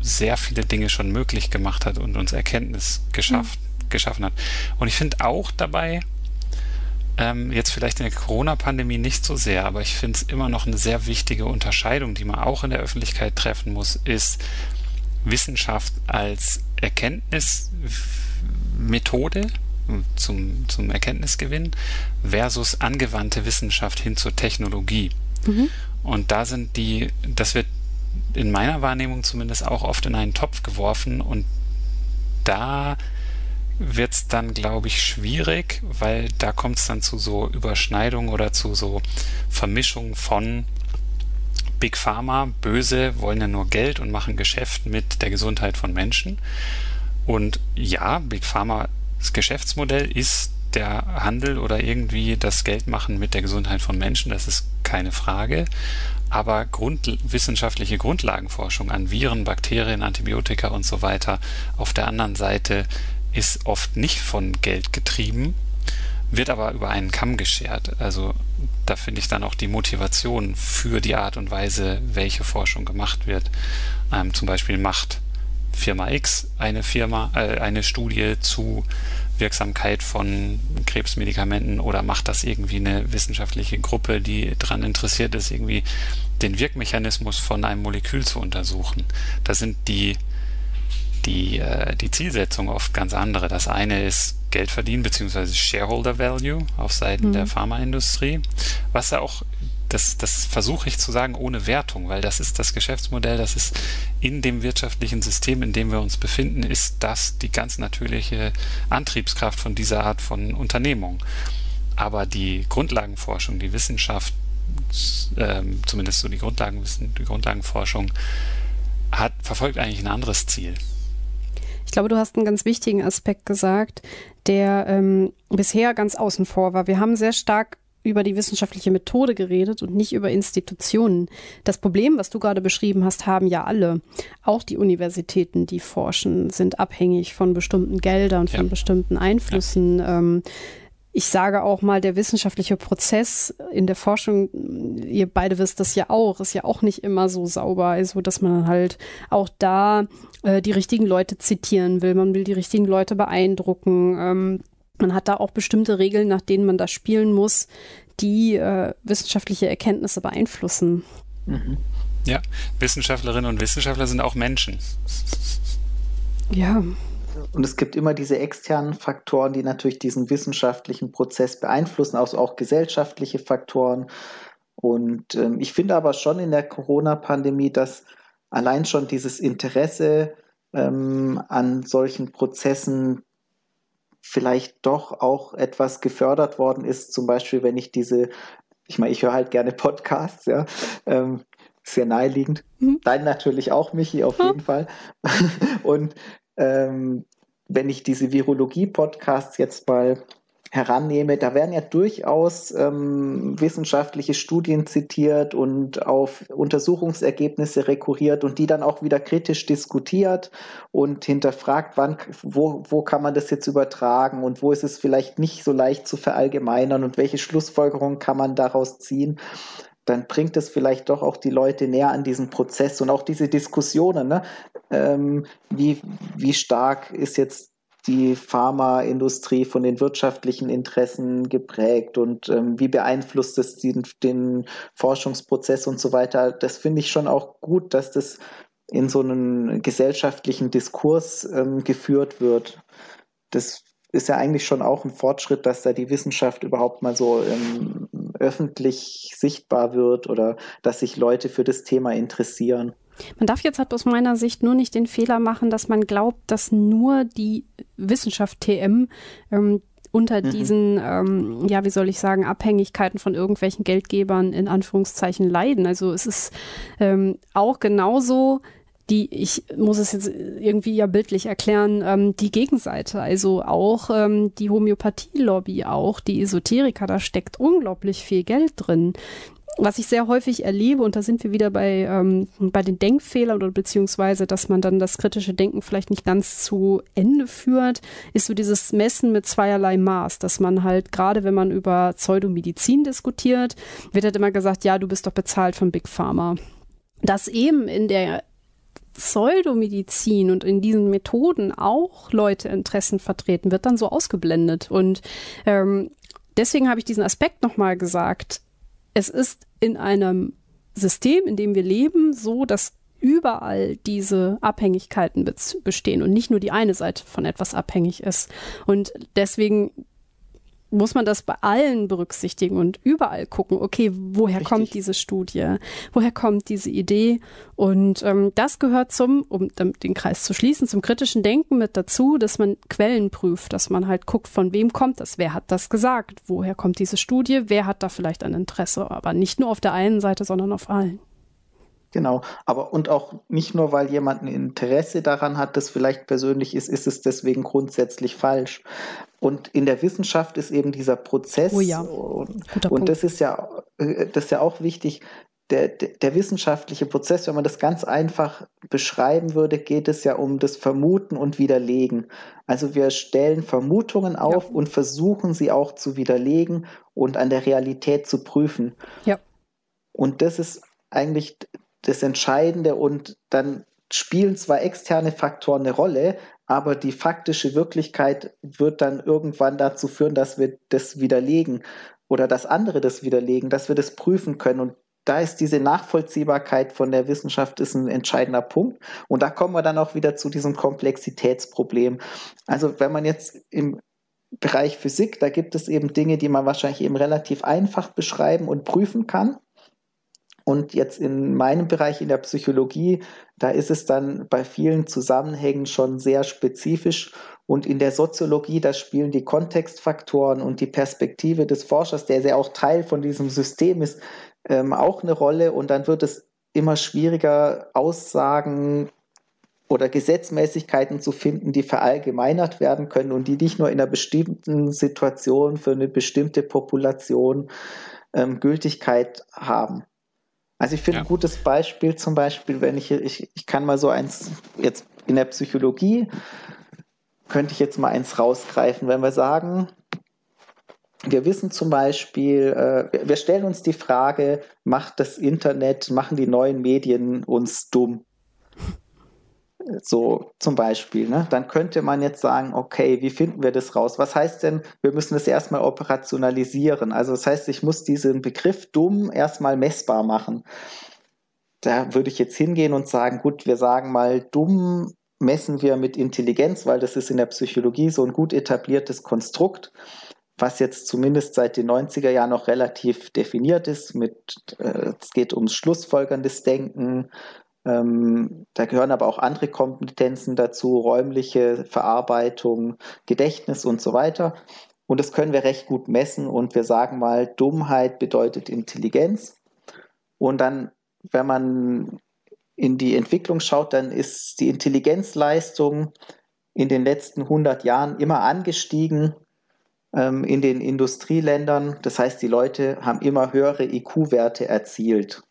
A: sehr viele Dinge schon möglich gemacht hat und uns Erkenntnis geschafft, mhm. geschaffen hat. Und ich finde auch dabei, ähm, jetzt vielleicht in der Corona-Pandemie nicht so sehr, aber ich finde es immer noch eine sehr wichtige Unterscheidung, die man auch in der Öffentlichkeit treffen muss, ist, Wissenschaft als Erkenntnismethode zum, zum Erkenntnisgewinn versus angewandte Wissenschaft hin zur Technologie. Mhm. Und da sind die, das wird in meiner Wahrnehmung zumindest auch oft in einen Topf geworfen und da wird es dann, glaube ich, schwierig, weil da kommt es dann zu so Überschneidungen oder zu so Vermischungen von Big Pharma, böse, wollen ja nur Geld und machen Geschäft mit der Gesundheit von Menschen. Und ja, Big Pharma, das Geschäftsmodell ist der Handel oder irgendwie das Geldmachen mit der Gesundheit von Menschen, das ist keine Frage. Aber Grund, wissenschaftliche Grundlagenforschung an Viren, Bakterien, Antibiotika und so weiter auf der anderen Seite ist oft nicht von Geld getrieben, wird aber über einen Kamm geschert. Also da finde ich dann auch die Motivation für die Art und Weise, welche Forschung gemacht wird. Ähm, zum Beispiel macht Firma X eine Firma, äh, eine Studie zu Wirksamkeit von Krebsmedikamenten oder macht das irgendwie eine wissenschaftliche Gruppe, die daran interessiert ist, irgendwie den Wirkmechanismus von einem Molekül zu untersuchen. Da sind die die, äh, die Zielsetzung oft ganz andere. Das eine ist Geld verdienen beziehungsweise Shareholder Value auf Seiten mhm. der Pharmaindustrie, was ja auch das, das versuche ich zu sagen ohne Wertung, weil das ist das Geschäftsmodell, das ist in dem wirtschaftlichen System, in dem wir uns befinden, ist das die ganz natürliche Antriebskraft von dieser Art von Unternehmung. Aber die Grundlagenforschung, die Wissenschaft, ähm, zumindest so die, Grundlagenwissen, die Grundlagenforschung, hat, verfolgt eigentlich ein anderes Ziel.
D: Ich glaube, du hast einen ganz wichtigen Aspekt gesagt, der ähm, bisher ganz außen vor war. Wir haben sehr stark über die wissenschaftliche Methode geredet und nicht über Institutionen. Das Problem, was du gerade beschrieben hast, haben ja alle. Auch die Universitäten, die forschen, sind abhängig von bestimmten Geldern, von ja. bestimmten Einflüssen. Ja. Ähm, ich sage auch mal, der wissenschaftliche Prozess in der Forschung, ihr beide wisst das ja auch, ist ja auch nicht immer so sauber, also dass man halt auch da äh, die richtigen Leute zitieren will, man will die richtigen Leute beeindrucken. Ähm, man hat da auch bestimmte Regeln, nach denen man da spielen muss, die äh, wissenschaftliche Erkenntnisse beeinflussen.
A: Mhm. Ja, Wissenschaftlerinnen und Wissenschaftler sind auch Menschen.
C: Ja. Und es gibt immer diese externen Faktoren, die natürlich diesen wissenschaftlichen Prozess beeinflussen, also auch gesellschaftliche Faktoren. Und ähm, ich finde aber schon in der Corona-Pandemie, dass allein schon dieses Interesse ähm, an solchen Prozessen vielleicht doch auch etwas gefördert worden ist. Zum Beispiel, wenn ich diese, ich meine, ich höre halt gerne Podcasts, ja, ähm, sehr naheliegend. Mhm. Dein natürlich auch, Michi, auf jeden Fall. Und ähm, wenn ich diese Virologie-Podcasts jetzt mal herannehme, da werden ja durchaus ähm, wissenschaftliche Studien zitiert und auf Untersuchungsergebnisse rekurriert und die dann auch wieder kritisch diskutiert und hinterfragt, wann, wo, wo kann man das jetzt übertragen und wo ist es vielleicht nicht so leicht zu verallgemeinern und welche Schlussfolgerungen kann man daraus ziehen dann bringt es vielleicht doch auch die Leute näher an diesen Prozess und auch diese Diskussionen. Ne? Ähm, wie, wie stark ist jetzt die Pharmaindustrie von den wirtschaftlichen Interessen geprägt und ähm, wie beeinflusst es den, den Forschungsprozess und so weiter. Das finde ich schon auch gut, dass das in so einen gesellschaftlichen Diskurs ähm, geführt wird. Das ist ja eigentlich schon auch ein Fortschritt, dass da die Wissenschaft überhaupt mal so ähm, öffentlich sichtbar wird oder dass sich Leute für das Thema interessieren.
D: Man darf jetzt halt aus meiner Sicht nur nicht den Fehler machen, dass man glaubt, dass nur die Wissenschaft TM ähm, unter mhm. diesen, ähm, ja, wie soll ich sagen, Abhängigkeiten von irgendwelchen Geldgebern in Anführungszeichen leiden. Also es ist ähm, auch genauso die, ich muss es jetzt irgendwie ja bildlich erklären, ähm, die Gegenseite, also auch ähm, die Homöopathie-Lobby, auch die Esoteriker, da steckt unglaublich viel Geld drin was ich sehr häufig erlebe, und da sind wir wieder bei, ähm, bei den Denkfehlern oder beziehungsweise, dass man dann das kritische Denken vielleicht nicht ganz zu Ende führt, ist so dieses Messen mit zweierlei Maß, dass man halt gerade, wenn man über Pseudomedizin diskutiert, wird halt immer gesagt, ja, du bist doch bezahlt von Big Pharma. Dass eben in der Pseudomedizin und in diesen Methoden auch Leute Interessen vertreten, wird dann so ausgeblendet. Und ähm, deswegen habe ich diesen Aspekt nochmal gesagt. Es ist in einem System, in dem wir leben, so, dass überall diese Abhängigkeiten bestehen und nicht nur die eine Seite von etwas abhängig ist. Und deswegen muss man das bei allen berücksichtigen und überall gucken, okay, woher Richtig. kommt diese Studie, woher kommt diese Idee? Und ähm, das gehört zum, um den Kreis zu schließen, zum kritischen Denken mit dazu, dass man Quellen prüft, dass man halt guckt, von wem kommt das, wer hat das gesagt, woher kommt diese Studie, wer hat da vielleicht ein Interesse, aber nicht nur auf der einen Seite, sondern auf allen.
C: Genau, aber und auch nicht nur, weil jemand ein Interesse daran hat, das vielleicht persönlich ist, ist es deswegen grundsätzlich falsch. Und in der Wissenschaft ist eben dieser Prozess,
D: oh ja.
C: und, und das ist ja, äh, das ist ja auch wichtig, der, der, wissenschaftliche Prozess, wenn man das ganz einfach beschreiben würde, geht es ja um das Vermuten und Widerlegen. Also wir stellen Vermutungen auf ja. und versuchen sie auch zu widerlegen und an der Realität zu prüfen.
D: Ja.
C: Und das ist eigentlich das Entscheidende und dann spielen zwar externe Faktoren eine Rolle, aber die faktische Wirklichkeit wird dann irgendwann dazu führen, dass wir das widerlegen oder dass andere das widerlegen, dass wir das prüfen können. Und da ist diese Nachvollziehbarkeit von der Wissenschaft ist ein entscheidender Punkt. Und da kommen wir dann auch wieder zu diesem Komplexitätsproblem. Also wenn man jetzt im Bereich Physik, da gibt es eben Dinge, die man wahrscheinlich eben relativ einfach beschreiben und prüfen kann. Und jetzt in meinem Bereich in der Psychologie, da ist es dann bei vielen Zusammenhängen schon sehr spezifisch. Und in der Soziologie, da spielen die Kontextfaktoren und die Perspektive des Forschers, der ja auch Teil von diesem System ist, ähm, auch eine Rolle. Und dann wird es immer schwieriger, Aussagen oder Gesetzmäßigkeiten zu finden, die verallgemeinert werden können und die nicht nur in einer bestimmten Situation für eine bestimmte Population ähm, Gültigkeit haben. Also ich finde ja. ein gutes Beispiel zum Beispiel, wenn ich, ich, ich kann mal so eins, jetzt in der Psychologie, könnte ich jetzt mal eins rausgreifen, wenn wir sagen, wir wissen zum Beispiel, äh, wir stellen uns die Frage, macht das Internet, machen die neuen Medien uns dumm? So zum Beispiel, ne? dann könnte man jetzt sagen, okay, wie finden wir das raus? Was heißt denn, wir müssen das erstmal operationalisieren? Also das heißt, ich muss diesen Begriff dumm erstmal messbar machen. Da würde ich jetzt hingehen und sagen, gut, wir sagen mal, dumm messen wir mit Intelligenz, weil das ist in der Psychologie so ein gut etabliertes Konstrukt, was jetzt zumindest seit den 90er Jahren noch relativ definiert ist. Mit, äh, es geht ums schlussfolgerndes Denken, ähm, da gehören aber auch andere Kompetenzen dazu, räumliche Verarbeitung, Gedächtnis und so weiter. Und das können wir recht gut messen und wir sagen mal, Dummheit bedeutet Intelligenz. Und dann, wenn man in die Entwicklung schaut, dann ist die Intelligenzleistung in den letzten 100 Jahren immer angestiegen ähm, in den Industrieländern. Das heißt, die Leute haben immer höhere IQ-Werte erzielt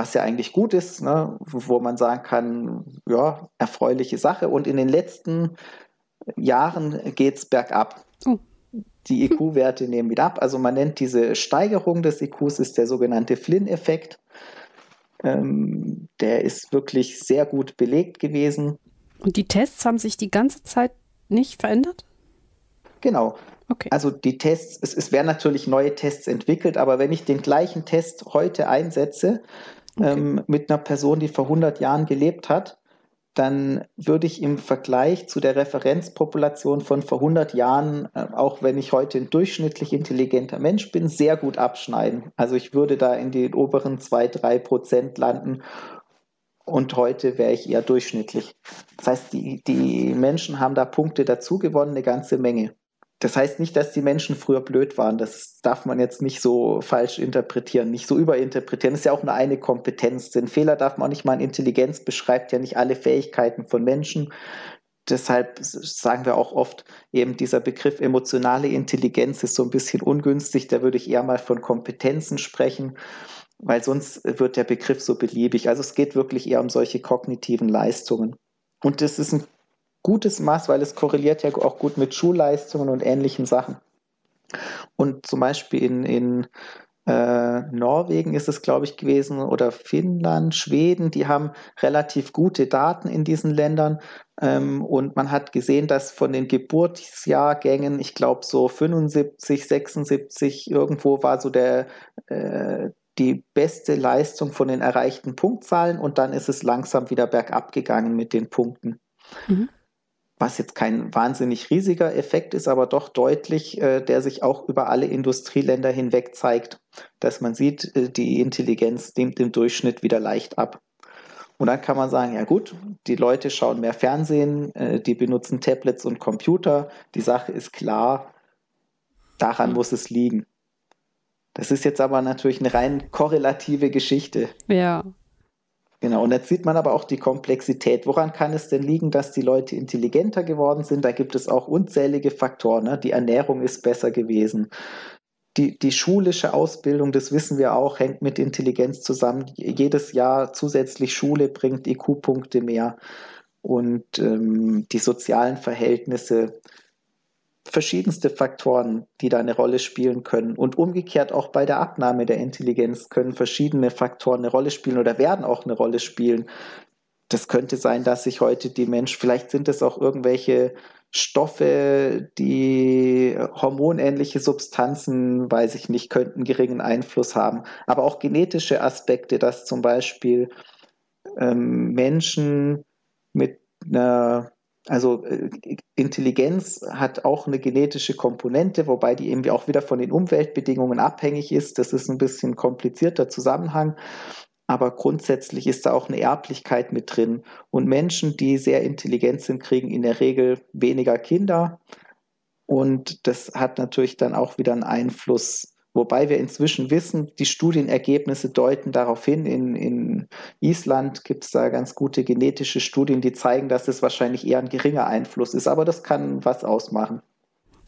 C: was ja eigentlich gut ist, ne? wo man sagen kann, ja, erfreuliche Sache. Und in den letzten Jahren geht es bergab. Oh. Die IQ-Werte nehmen wieder ab. Also man nennt diese Steigerung des IQs ist der sogenannte Flynn-Effekt. Ähm, der ist wirklich sehr gut belegt gewesen.
D: Und die Tests haben sich die ganze Zeit nicht verändert?
C: Genau. Okay. Also die Tests, es, es werden natürlich neue Tests entwickelt, aber wenn ich den gleichen Test heute einsetze, okay. ähm, mit einer Person, die vor 100 Jahren gelebt hat, dann würde ich im Vergleich zu der Referenzpopulation von vor 100 Jahren, äh, auch wenn ich heute ein durchschnittlich intelligenter Mensch bin, sehr gut abschneiden. Also ich würde da in den oberen 2, 3 Prozent landen und heute wäre ich eher durchschnittlich. Das heißt, die, die Menschen haben da Punkte dazu gewonnen, eine ganze Menge. Das heißt nicht, dass die Menschen früher blöd waren. Das darf man jetzt nicht so falsch interpretieren, nicht so überinterpretieren. Das ist ja auch nur eine Kompetenz. Den Fehler darf man auch nicht mal. Intelligenz beschreibt ja nicht alle Fähigkeiten von Menschen. Deshalb sagen wir auch oft, eben dieser Begriff emotionale Intelligenz ist so ein bisschen ungünstig. Da würde ich eher mal von Kompetenzen sprechen, weil sonst wird der Begriff so beliebig. Also es geht wirklich eher um solche kognitiven Leistungen. Und das ist ein gutes Maß, weil es korreliert ja auch gut mit Schulleistungen und ähnlichen Sachen. Und zum Beispiel in, in äh, Norwegen ist es, glaube ich, gewesen, oder Finnland, Schweden, die haben relativ gute Daten in diesen Ländern. Ähm, und man hat gesehen, dass von den Geburtsjahrgängen, ich glaube, so 75, 76 irgendwo war so der, äh, die beste Leistung von den erreichten Punktzahlen und dann ist es langsam wieder bergab gegangen mit den Punkten. Mhm. Was jetzt kein wahnsinnig riesiger Effekt ist, aber doch deutlich, äh, der sich auch über alle Industrieländer hinweg zeigt, dass man sieht, äh, die Intelligenz nimmt im Durchschnitt wieder leicht ab. Und dann kann man sagen, ja gut, die Leute schauen mehr Fernsehen, äh, die benutzen Tablets und Computer. Die Sache ist klar, daran mhm. muss es liegen. Das ist jetzt aber natürlich eine rein korrelative Geschichte.
D: Ja.
C: Genau, und jetzt sieht man aber auch die Komplexität. Woran kann es denn liegen, dass die Leute intelligenter geworden sind? Da gibt es auch unzählige Faktoren. Ne? Die Ernährung ist besser gewesen die, die schulische Ausbildung, das wissen wir auch, hängt mit Intelligenz zusammen. Jedes Jahr zusätzlich Schule bringt IQ-Punkte mehr und ähm, die sozialen Verhältnisse, verschiedenste Faktoren, die da eine Rolle spielen können. Und umgekehrt auch bei der Abnahme der Intelligenz können verschiedene Faktoren eine Rolle spielen oder werden auch eine Rolle spielen. Das könnte sein, dass sich heute die Menschen, vielleicht sind es auch irgendwelche Stoffe, die hormonähnliche Substanzen, weiß ich nicht, könnten geringen Einfluss haben. Aber auch genetische Aspekte, dass zum Beispiel ähm, Menschen mit einer, also äh, Intelligenz hat auch eine genetische Komponente, wobei die irgendwie auch wieder von den Umweltbedingungen abhängig ist. Das ist ein bisschen komplizierter Zusammenhang aber grundsätzlich ist da auch eine Erblichkeit mit drin. Und Menschen, die sehr intelligent sind, kriegen in der Regel weniger Kinder. Und das hat natürlich dann auch wieder einen Einfluss. Wobei wir inzwischen wissen, die Studienergebnisse deuten darauf hin. In, in Island gibt es da ganz gute genetische Studien, die zeigen, dass es wahrscheinlich eher ein geringer Einfluss ist. Aber das kann was ausmachen.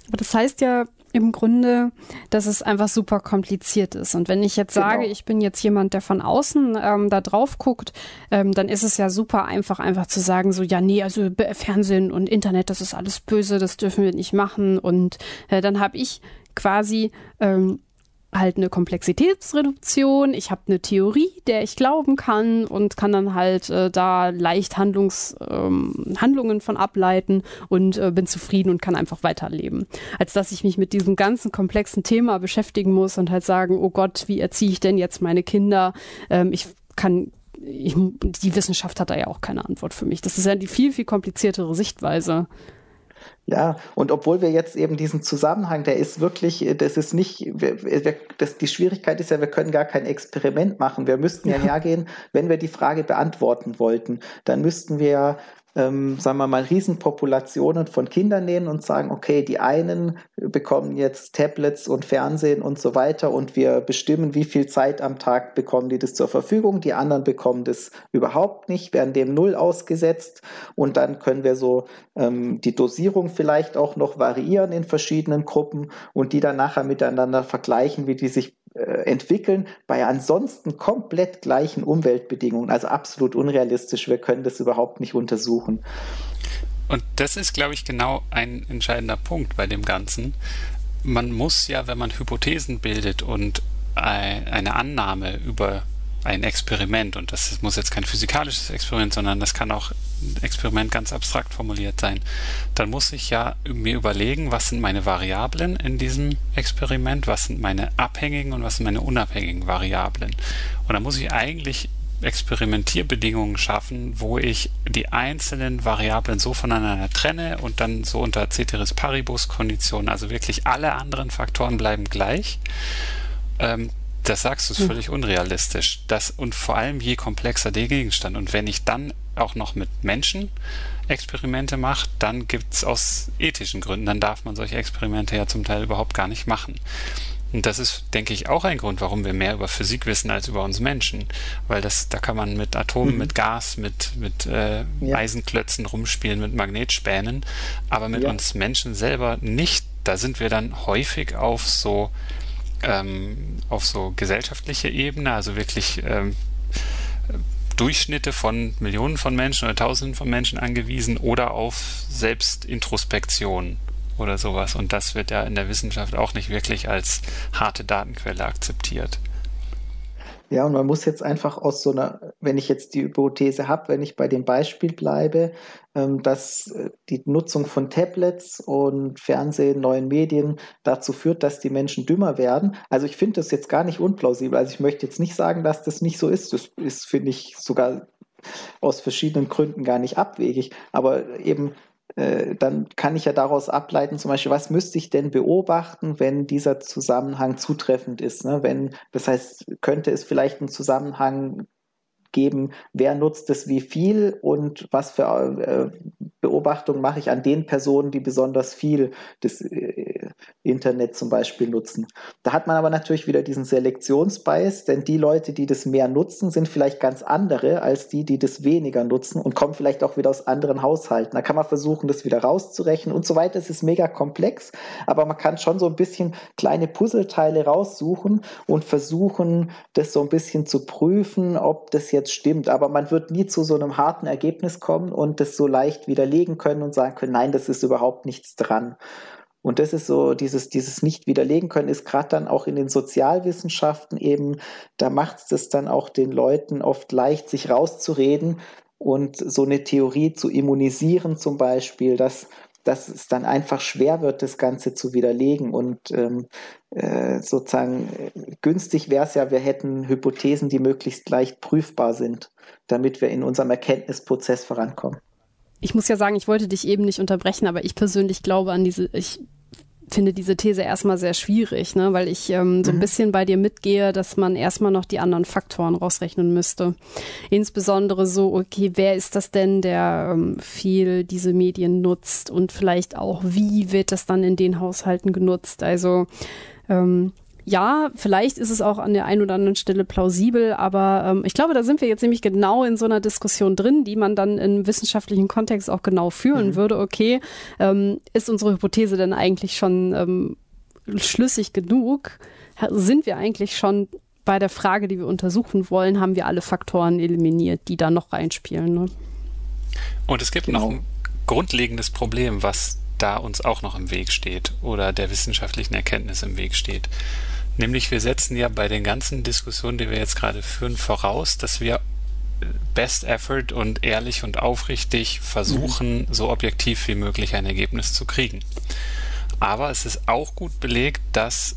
D: Aber das heißt ja im Grunde, dass es einfach super kompliziert ist. Und wenn ich jetzt genau. sage, ich bin jetzt jemand, der von außen ähm, da drauf guckt, ähm, dann ist es ja super einfach, einfach zu sagen, so, ja, nee, also Fernsehen und Internet, das ist alles böse, das dürfen wir nicht machen. Und äh, dann habe ich quasi ähm, halt eine Komplexitätsreduktion, ich habe eine Theorie, der ich glauben kann und kann dann halt äh, da leicht Handlungs, ähm, Handlungen von ableiten und äh, bin zufrieden und kann einfach weiterleben. Als dass ich mich mit diesem ganzen komplexen Thema beschäftigen muss und halt sagen, oh Gott, wie erziehe ich denn jetzt meine Kinder? Ähm, ich kann ich, die Wissenschaft hat da ja auch keine Antwort für mich. Das ist ja die viel, viel kompliziertere Sichtweise.
C: Ja, und obwohl wir jetzt eben diesen Zusammenhang, der ist wirklich, das ist nicht, wir, wir, das, die Schwierigkeit ist ja, wir können gar kein Experiment machen. Wir müssten ja hergehen, wenn wir die Frage beantworten wollten, dann müssten wir ähm, sagen wir mal, Riesenpopulationen von Kindern nehmen und sagen, okay, die einen bekommen jetzt Tablets und Fernsehen und so weiter und wir bestimmen, wie viel Zeit am Tag bekommen die das zur Verfügung, die anderen bekommen das überhaupt nicht, werden dem Null ausgesetzt und dann können wir so ähm, die Dosierung vielleicht auch noch variieren in verschiedenen Gruppen und die dann nachher miteinander vergleichen, wie die sich entwickeln bei ansonsten komplett gleichen Umweltbedingungen. Also absolut unrealistisch. Wir können das überhaupt nicht untersuchen.
A: Und das ist, glaube ich, genau ein entscheidender Punkt bei dem Ganzen. Man muss ja, wenn man Hypothesen bildet und eine Annahme über ein Experiment und das muss jetzt kein physikalisches Experiment, sondern das kann auch ein Experiment ganz abstrakt formuliert sein, dann muss ich ja mir überlegen, was sind meine Variablen in diesem Experiment, was sind meine abhängigen und was sind meine unabhängigen Variablen. Und dann muss ich eigentlich Experimentierbedingungen schaffen, wo ich die einzelnen Variablen so voneinander trenne und dann so unter Ceteris Paribus Konditionen, also wirklich alle anderen Faktoren bleiben gleich. Ähm, das sagst du, ist hm. völlig unrealistisch. Das, und vor allem je komplexer der Gegenstand. Und wenn ich dann auch noch mit Menschen Experimente mache, dann gibt es aus ethischen Gründen, dann darf man solche Experimente ja zum Teil überhaupt gar nicht machen. Und das ist, denke ich, auch ein Grund, warum wir mehr über Physik wissen als über uns Menschen. Weil das, da kann man mit Atomen, mhm. mit Gas, mit, mit äh, ja. Eisenklötzen rumspielen, mit Magnetspänen. Aber mit ja. uns Menschen selber nicht. Da sind wir dann häufig auf so ähm, auf so gesellschaftliche Ebene, also wirklich ähm, Durchschnitte von Millionen von Menschen oder Tausenden von Menschen angewiesen oder auf Selbstintrospektion oder sowas. Und das wird ja in der Wissenschaft auch nicht wirklich als harte Datenquelle akzeptiert.
C: Ja, und man muss jetzt einfach aus so einer, wenn ich jetzt die Hypothese habe, wenn ich bei dem Beispiel bleibe, ähm, dass äh, die Nutzung von Tablets und Fernsehen, neuen Medien dazu führt, dass die Menschen dümmer werden. Also ich finde das jetzt gar nicht unplausibel. Also ich möchte jetzt nicht sagen, dass das nicht so ist. Das ist, finde ich, sogar aus verschiedenen Gründen gar nicht abwegig. Aber eben dann kann ich ja daraus ableiten, zum Beispiel, was müsste ich denn beobachten, wenn dieser Zusammenhang zutreffend ist? Ne? Wenn, das heißt, könnte es vielleicht einen Zusammenhang geben, wer nutzt es wie viel und was für äh, Beobachtungen mache ich an den Personen, die besonders viel das äh, Internet zum Beispiel nutzen. Da hat man aber natürlich wieder diesen Selektionsbias, denn die Leute, die das mehr nutzen, sind vielleicht ganz andere als die, die das weniger nutzen und kommen vielleicht auch wieder aus anderen Haushalten. Da kann man versuchen, das wieder rauszurechnen und so weiter. Es ist mega komplex, aber man kann schon so ein bisschen kleine Puzzleteile raussuchen und versuchen, das so ein bisschen zu prüfen, ob das jetzt stimmt. Aber man wird nie zu so einem harten Ergebnis kommen und das so leicht widerlegen können und sagen können, nein, das ist überhaupt nichts dran. Und das ist so, dieses, dieses nicht widerlegen können, ist gerade dann auch in den Sozialwissenschaften eben, da macht es dann auch den Leuten oft leicht, sich rauszureden und so eine Theorie zu immunisieren zum Beispiel, dass, dass es dann einfach schwer wird, das Ganze zu widerlegen. Und ähm, äh, sozusagen äh, günstig wäre es ja, wir hätten Hypothesen, die möglichst leicht prüfbar sind, damit wir in unserem Erkenntnisprozess vorankommen
D: ich muss ja sagen, ich wollte dich eben nicht unterbrechen, aber ich persönlich glaube an diese, ich finde diese These erstmal sehr schwierig, ne? weil ich ähm, so ein mhm. bisschen bei dir mitgehe, dass man erstmal noch die anderen Faktoren rausrechnen müsste. Insbesondere so, okay, wer ist das denn, der ähm, viel diese Medien nutzt und vielleicht auch, wie wird das dann in den Haushalten genutzt? Also ähm, ja, vielleicht ist es auch an der einen oder anderen Stelle plausibel, aber ähm, ich glaube, da sind wir jetzt nämlich genau in so einer Diskussion drin, die man dann im wissenschaftlichen Kontext auch genau führen mhm. würde. Okay, ähm, ist unsere Hypothese denn eigentlich schon ähm, schlüssig genug? Sind wir eigentlich schon bei der Frage, die wir untersuchen wollen, haben wir alle Faktoren eliminiert, die da noch reinspielen? Ne?
A: Und es gibt genau. noch ein grundlegendes Problem, was da uns auch noch im Weg steht oder der wissenschaftlichen Erkenntnis im Weg steht. Nämlich wir setzen ja bei den ganzen Diskussionen, die wir jetzt gerade führen, voraus, dass wir Best Effort und ehrlich und aufrichtig versuchen, mhm. so objektiv wie möglich ein Ergebnis zu kriegen. Aber es ist auch gut belegt, dass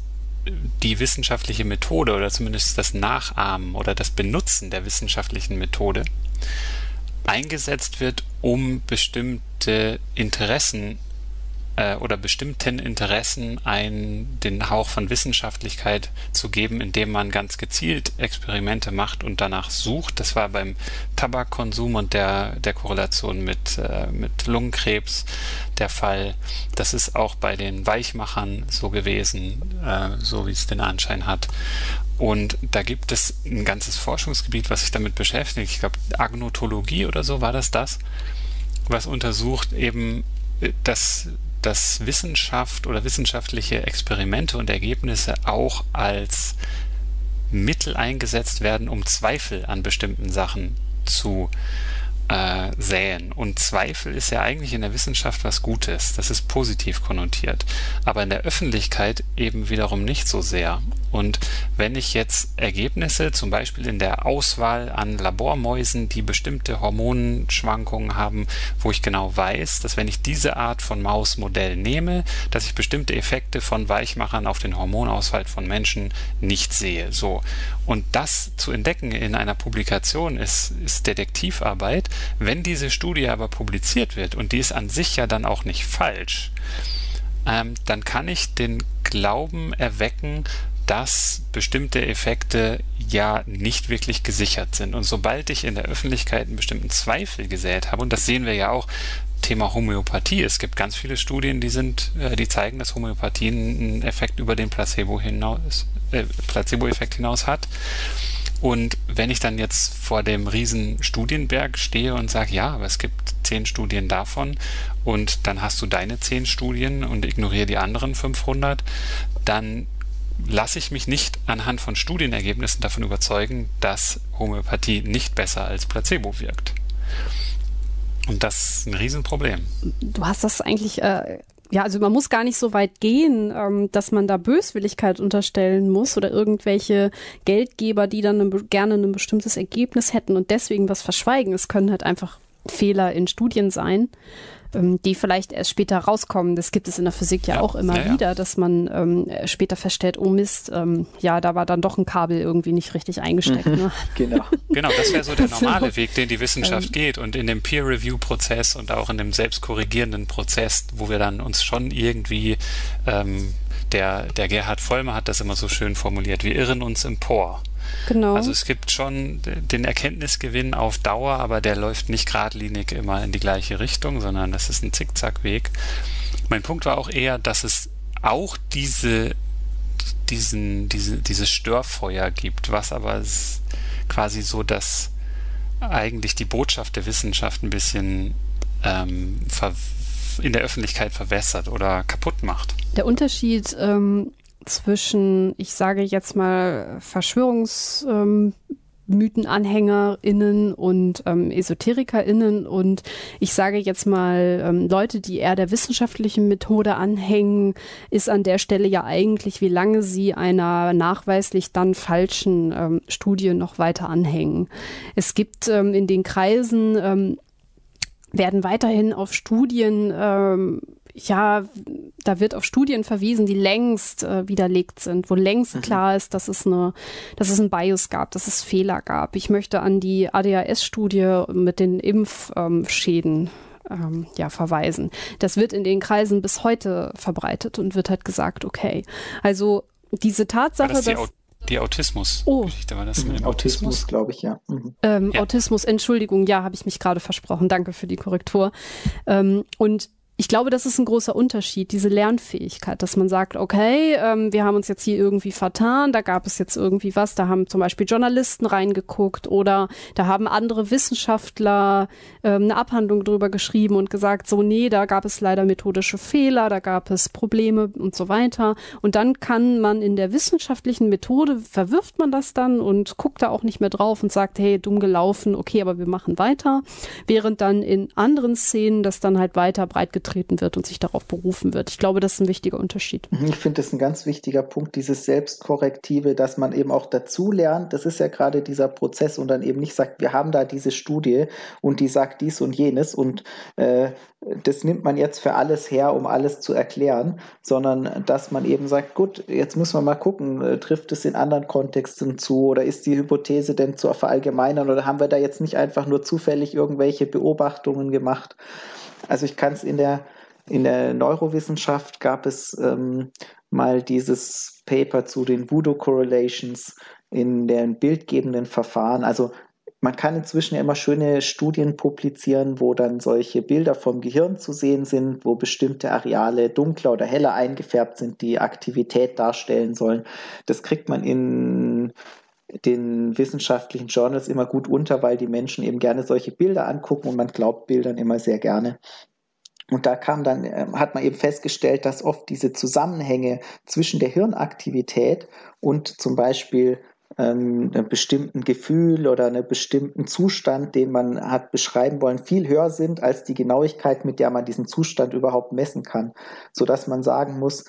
A: die wissenschaftliche Methode oder zumindest das Nachahmen oder das Benutzen der wissenschaftlichen Methode eingesetzt wird, um bestimmte Interessen äh, oder bestimmten Interessen einen, den Hauch von Wissenschaftlichkeit zu geben, indem man ganz gezielt Experimente macht und danach sucht. Das war beim Tabakkonsum und der, der Korrelation mit, äh, mit Lungenkrebs der Fall. Das ist auch bei den Weichmachern so gewesen, äh, so wie es den Anschein hat. Und da gibt es ein ganzes Forschungsgebiet, was sich damit beschäftigt. Ich glaube, Agnotologie oder so war das das, was untersucht eben, äh, dass dass Wissenschaft oder wissenschaftliche Experimente und Ergebnisse auch als Mittel eingesetzt werden, um Zweifel an bestimmten Sachen zu äh, säen. Und Zweifel ist ja eigentlich in der Wissenschaft was Gutes. Das ist positiv konnotiert. Aber in der Öffentlichkeit eben wiederum nicht so sehr. Und wenn ich jetzt Ergebnisse, zum Beispiel in der Auswahl an Labormäusen, die bestimmte Hormonschwankungen haben, wo ich genau weiß, dass wenn ich diese Art von Mausmodell nehme, dass ich bestimmte Effekte von Weichmachern auf den Hormonaushalt von Menschen nicht sehe. So. Und das zu entdecken in einer Publikation ist, ist Detektivarbeit. Wenn diese Studie aber publiziert wird, und die ist an sich ja dann auch nicht falsch, ähm, dann kann ich den Glauben erwecken, dass bestimmte Effekte ja nicht wirklich gesichert sind. Und sobald ich in der Öffentlichkeit einen bestimmten Zweifel gesät habe, und das sehen wir ja auch, Thema Homöopathie. Es gibt ganz viele Studien, die sind, äh, die zeigen, dass Homöopathie einen Effekt über den Placebo hinaus, äh, Placebo-Effekt hinaus hat. Und wenn ich dann jetzt vor dem riesen Studienberg stehe und sage, ja, aber es gibt zehn Studien davon und dann hast du deine zehn Studien und ignoriere die anderen 500, dann lasse ich mich nicht anhand von Studienergebnissen davon überzeugen, dass Homöopathie nicht besser als Placebo wirkt. Und das ist ein Riesenproblem.
D: Du hast das eigentlich äh, ja, also man muss gar nicht so weit gehen, ähm, dass man da Böswilligkeit unterstellen muss oder irgendwelche Geldgeber, die dann eine, gerne ein bestimmtes Ergebnis hätten und deswegen was verschweigen. Es können halt einfach Fehler in Studien sein ähm, die vielleicht erst später rauskommen. Das gibt es in der Physik ja, ja auch immer ja, wieder, dass man ähm, später feststellt, oh Mist, ähm, ja, da war dann doch ein Kabel irgendwie nicht richtig eingesteckt. Ne?
A: genau. genau, das wäre so der normale Weg, den die Wissenschaft ähm. geht. Und in dem Peer-Review-Prozess und auch in dem selbstkorrigierenden Prozess, wo wir dann uns schon irgendwie ähm, der, der Gerhard Vollmer hat das immer so schön formuliert, wir irren uns empor. Genau. Also es gibt schon den Erkenntnisgewinn auf Dauer, aber der läuft nicht geradlinig immer in die gleiche Richtung, sondern das ist ein Zickzackweg. Mein Punkt war auch eher, dass es auch diese, diesen, diese, dieses Störfeuer gibt, was aber quasi so, dass eigentlich die Botschaft der Wissenschaft ein bisschen ähm, in der Öffentlichkeit verwässert oder kaputt macht.
D: Der Unterschied ähm, zwischen, ich sage jetzt mal, Verschwörungsmythenanhängerinnen ähm, und ähm, EsoterikerInnen und ich sage jetzt mal ähm, Leute, die eher der wissenschaftlichen Methode anhängen, ist an der Stelle ja eigentlich, wie lange sie einer nachweislich dann falschen ähm, Studie noch weiter anhängen. Es gibt ähm, in den Kreisen ähm, werden weiterhin auf Studien ja, da wird auf Studien verwiesen, die längst äh, widerlegt sind, wo längst mhm. klar ist, dass es eine, dass es ein Bias gab, dass es Fehler gab. Ich möchte an die ADHS-Studie mit den Impfschäden ähm, ja, verweisen. Das wird in den Kreisen bis heute verbreitet und wird halt gesagt, okay. Also diese Tatsache,
A: das dass die Autismus.
C: Oh. War das mit dem Autismus, Autismus glaube ich, ja.
D: Mhm. Ähm, ja. Autismus, Entschuldigung, ja, habe ich mich gerade versprochen. Danke für die Korrektur. Ähm, und ich glaube, das ist ein großer Unterschied, diese Lernfähigkeit, dass man sagt, okay, ähm, wir haben uns jetzt hier irgendwie vertan, da gab es jetzt irgendwie was, da haben zum Beispiel Journalisten reingeguckt oder da haben andere Wissenschaftler ähm, eine Abhandlung drüber geschrieben und gesagt, so, nee, da gab es leider methodische Fehler, da gab es Probleme und so weiter. Und dann kann man in der wissenschaftlichen Methode, verwirft man das dann und guckt da auch nicht mehr drauf und sagt, hey, dumm gelaufen, okay, aber wir machen weiter. Während dann in anderen Szenen das dann halt weiter breit getreten wird und sich darauf berufen wird. Ich glaube, das ist ein wichtiger Unterschied.
C: Mhm, ich finde das ein ganz wichtiger Punkt, dieses Selbstkorrektive, dass man eben auch dazu lernt. Das ist ja gerade dieser Prozess und dann eben nicht sagt, wir haben da diese Studie und die sagt dies und jenes und äh, das nimmt man jetzt für alles her, um alles zu erklären, sondern dass man eben sagt, gut, jetzt müssen wir mal gucken, äh, trifft es in anderen Kontexten zu oder ist die Hypothese denn zu verallgemeinern oder haben wir da jetzt nicht einfach nur zufällig irgendwelche Beobachtungen gemacht? Also ich kann es in der, in der Neurowissenschaft gab es ähm, mal dieses Paper zu den Voodoo Correlations in den bildgebenden Verfahren. Also man kann inzwischen ja immer schöne Studien publizieren, wo dann solche Bilder vom Gehirn zu sehen sind, wo bestimmte Areale dunkler oder heller eingefärbt sind, die Aktivität darstellen sollen. Das kriegt man in den wissenschaftlichen Journals immer gut unter, weil die Menschen eben gerne solche Bilder angucken und man glaubt Bildern immer sehr gerne. Und da kam dann, ähm, hat man eben festgestellt, dass oft diese Zusammenhänge zwischen der Hirnaktivität und zum Beispiel ähm, einem bestimmten Gefühl oder einem bestimmten Zustand, den man hat beschreiben wollen, viel höher sind als die Genauigkeit, mit der man diesen Zustand überhaupt messen kann, so dass man sagen muss,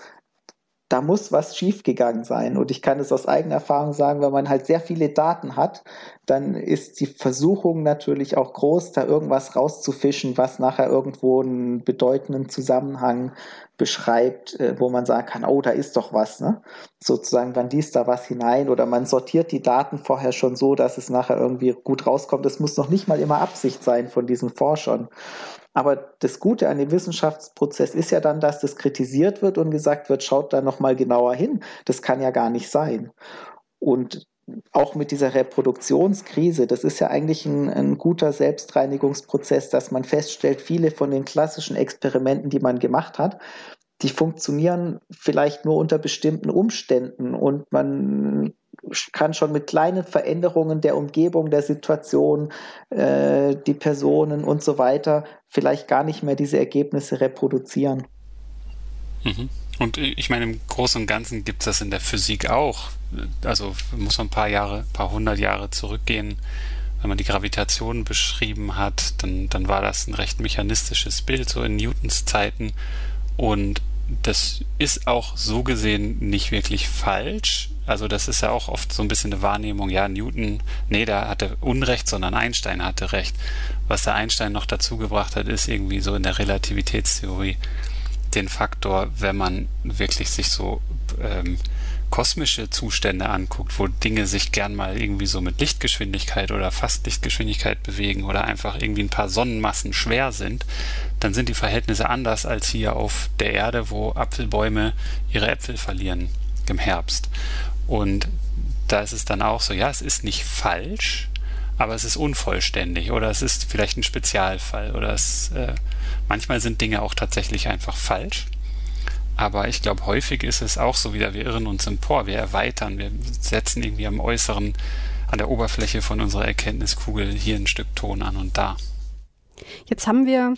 C: da muss was schiefgegangen sein. Und ich kann es aus eigener Erfahrung sagen, wenn man halt sehr viele Daten hat, dann ist die Versuchung natürlich auch groß, da irgendwas rauszufischen, was nachher irgendwo einen bedeutenden Zusammenhang beschreibt, äh, wo man sagen kann, oh, da ist doch was, ne? Sozusagen, man liest da was hinein oder man sortiert die Daten vorher schon so, dass es nachher irgendwie gut rauskommt. Das muss noch nicht mal immer Absicht sein von diesen Forschern. Aber das Gute an dem Wissenschaftsprozess ist ja dann, dass das kritisiert wird und gesagt wird, schaut da noch mal genauer hin. Das kann ja gar nicht sein. Und auch mit dieser Reproduktionskrise, das ist ja eigentlich ein, ein, guter Selbstreinigungsprozess, dass man feststellt, viele von den klassischen Experimenten, die man gemacht hat, die funktionieren vielleicht nur unter bestimmten Umständen und man kann schon mit kleinen Veränderungen der Umgebung, der Situation, äh, die Personen und so weiter vielleicht gar nicht mehr diese Ergebnisse reproduzieren.
A: Mhm. Und ich meine, im Großen und Ganzen gibt es das in der Physik auch. Also muss man ein paar Jahre, ein paar hundert Jahre zurückgehen. Wenn man die Gravitation beschrieben hat, dann, dann war das ein recht mechanistisches Bild, so in Newtons Zeiten. Und das ist auch so gesehen nicht wirklich falsch. Also das ist ja auch oft so ein bisschen eine Wahrnehmung, ja, Newton, nee, der hatte Unrecht, sondern Einstein hatte Recht. Was der Einstein noch dazu gebracht hat, ist irgendwie so in der Relativitätstheorie den Faktor, wenn man wirklich sich so ähm, kosmische Zustände anguckt, wo Dinge sich gern mal irgendwie so mit Lichtgeschwindigkeit oder fast Lichtgeschwindigkeit bewegen oder einfach irgendwie ein paar Sonnenmassen schwer sind, dann sind die Verhältnisse anders als hier auf der Erde, wo Apfelbäume ihre Äpfel verlieren im Herbst. Und da ist es dann auch so, ja, es ist nicht falsch, aber es ist unvollständig oder es ist vielleicht ein Spezialfall oder es äh, manchmal sind Dinge auch tatsächlich einfach falsch aber ich glaube, häufig ist es auch so wieder, wir irren uns empor, wir erweitern, wir setzen irgendwie am äußeren, an der Oberfläche von unserer Erkenntniskugel hier ein Stück Ton an und da.
D: Jetzt haben wir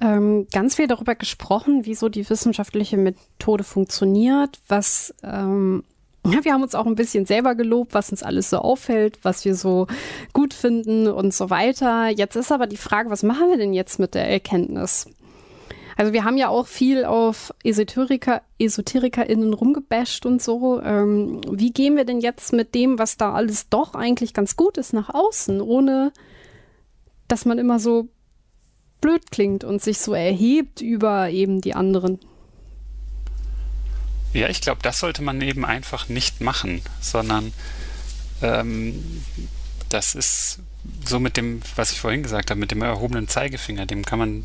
D: ähm, ganz viel darüber gesprochen, wie so die wissenschaftliche Methode funktioniert, was ähm, ja, wir haben uns auch ein bisschen selber gelobt, was uns alles so auffällt, was wir so gut finden und so weiter. Jetzt ist aber die Frage, was machen wir denn jetzt mit der Erkenntnis? Also wir haben ja auch viel auf Esoteriker, EsoterikerInnen rumgebasht und so. Ähm, wie gehen wir denn jetzt mit dem, was da alles doch eigentlich ganz gut ist, nach außen, ohne dass man immer so blöd klingt und sich so erhebt über eben die anderen?
A: Ja, ich glaube, das sollte man eben einfach nicht machen, sondern ähm, das ist so mit dem, was ich vorhin gesagt habe, mit dem erhobenen Zeigefinger, dem kann man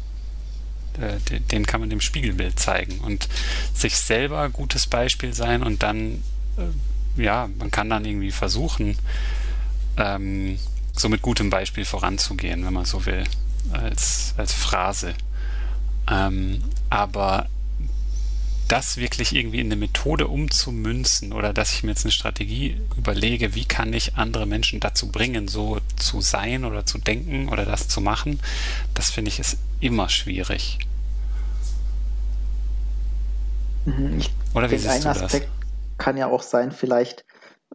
A: äh, den kann man dem Spiegelbild zeigen und sich selber gutes Beispiel sein und dann, äh, ja, man kann dann irgendwie versuchen, ähm, so mit gutem Beispiel voranzugehen, wenn man so will, als, als Phrase. Ähm, aber das wirklich irgendwie in eine Methode umzumünzen oder dass ich mir jetzt eine Strategie überlege, wie kann ich andere Menschen dazu bringen, so zu sein oder zu denken oder das zu machen, das finde ich ist immer schwierig.
C: Mhm, ich oder wie siehst ein du Aspekt das? kann ja auch sein, vielleicht,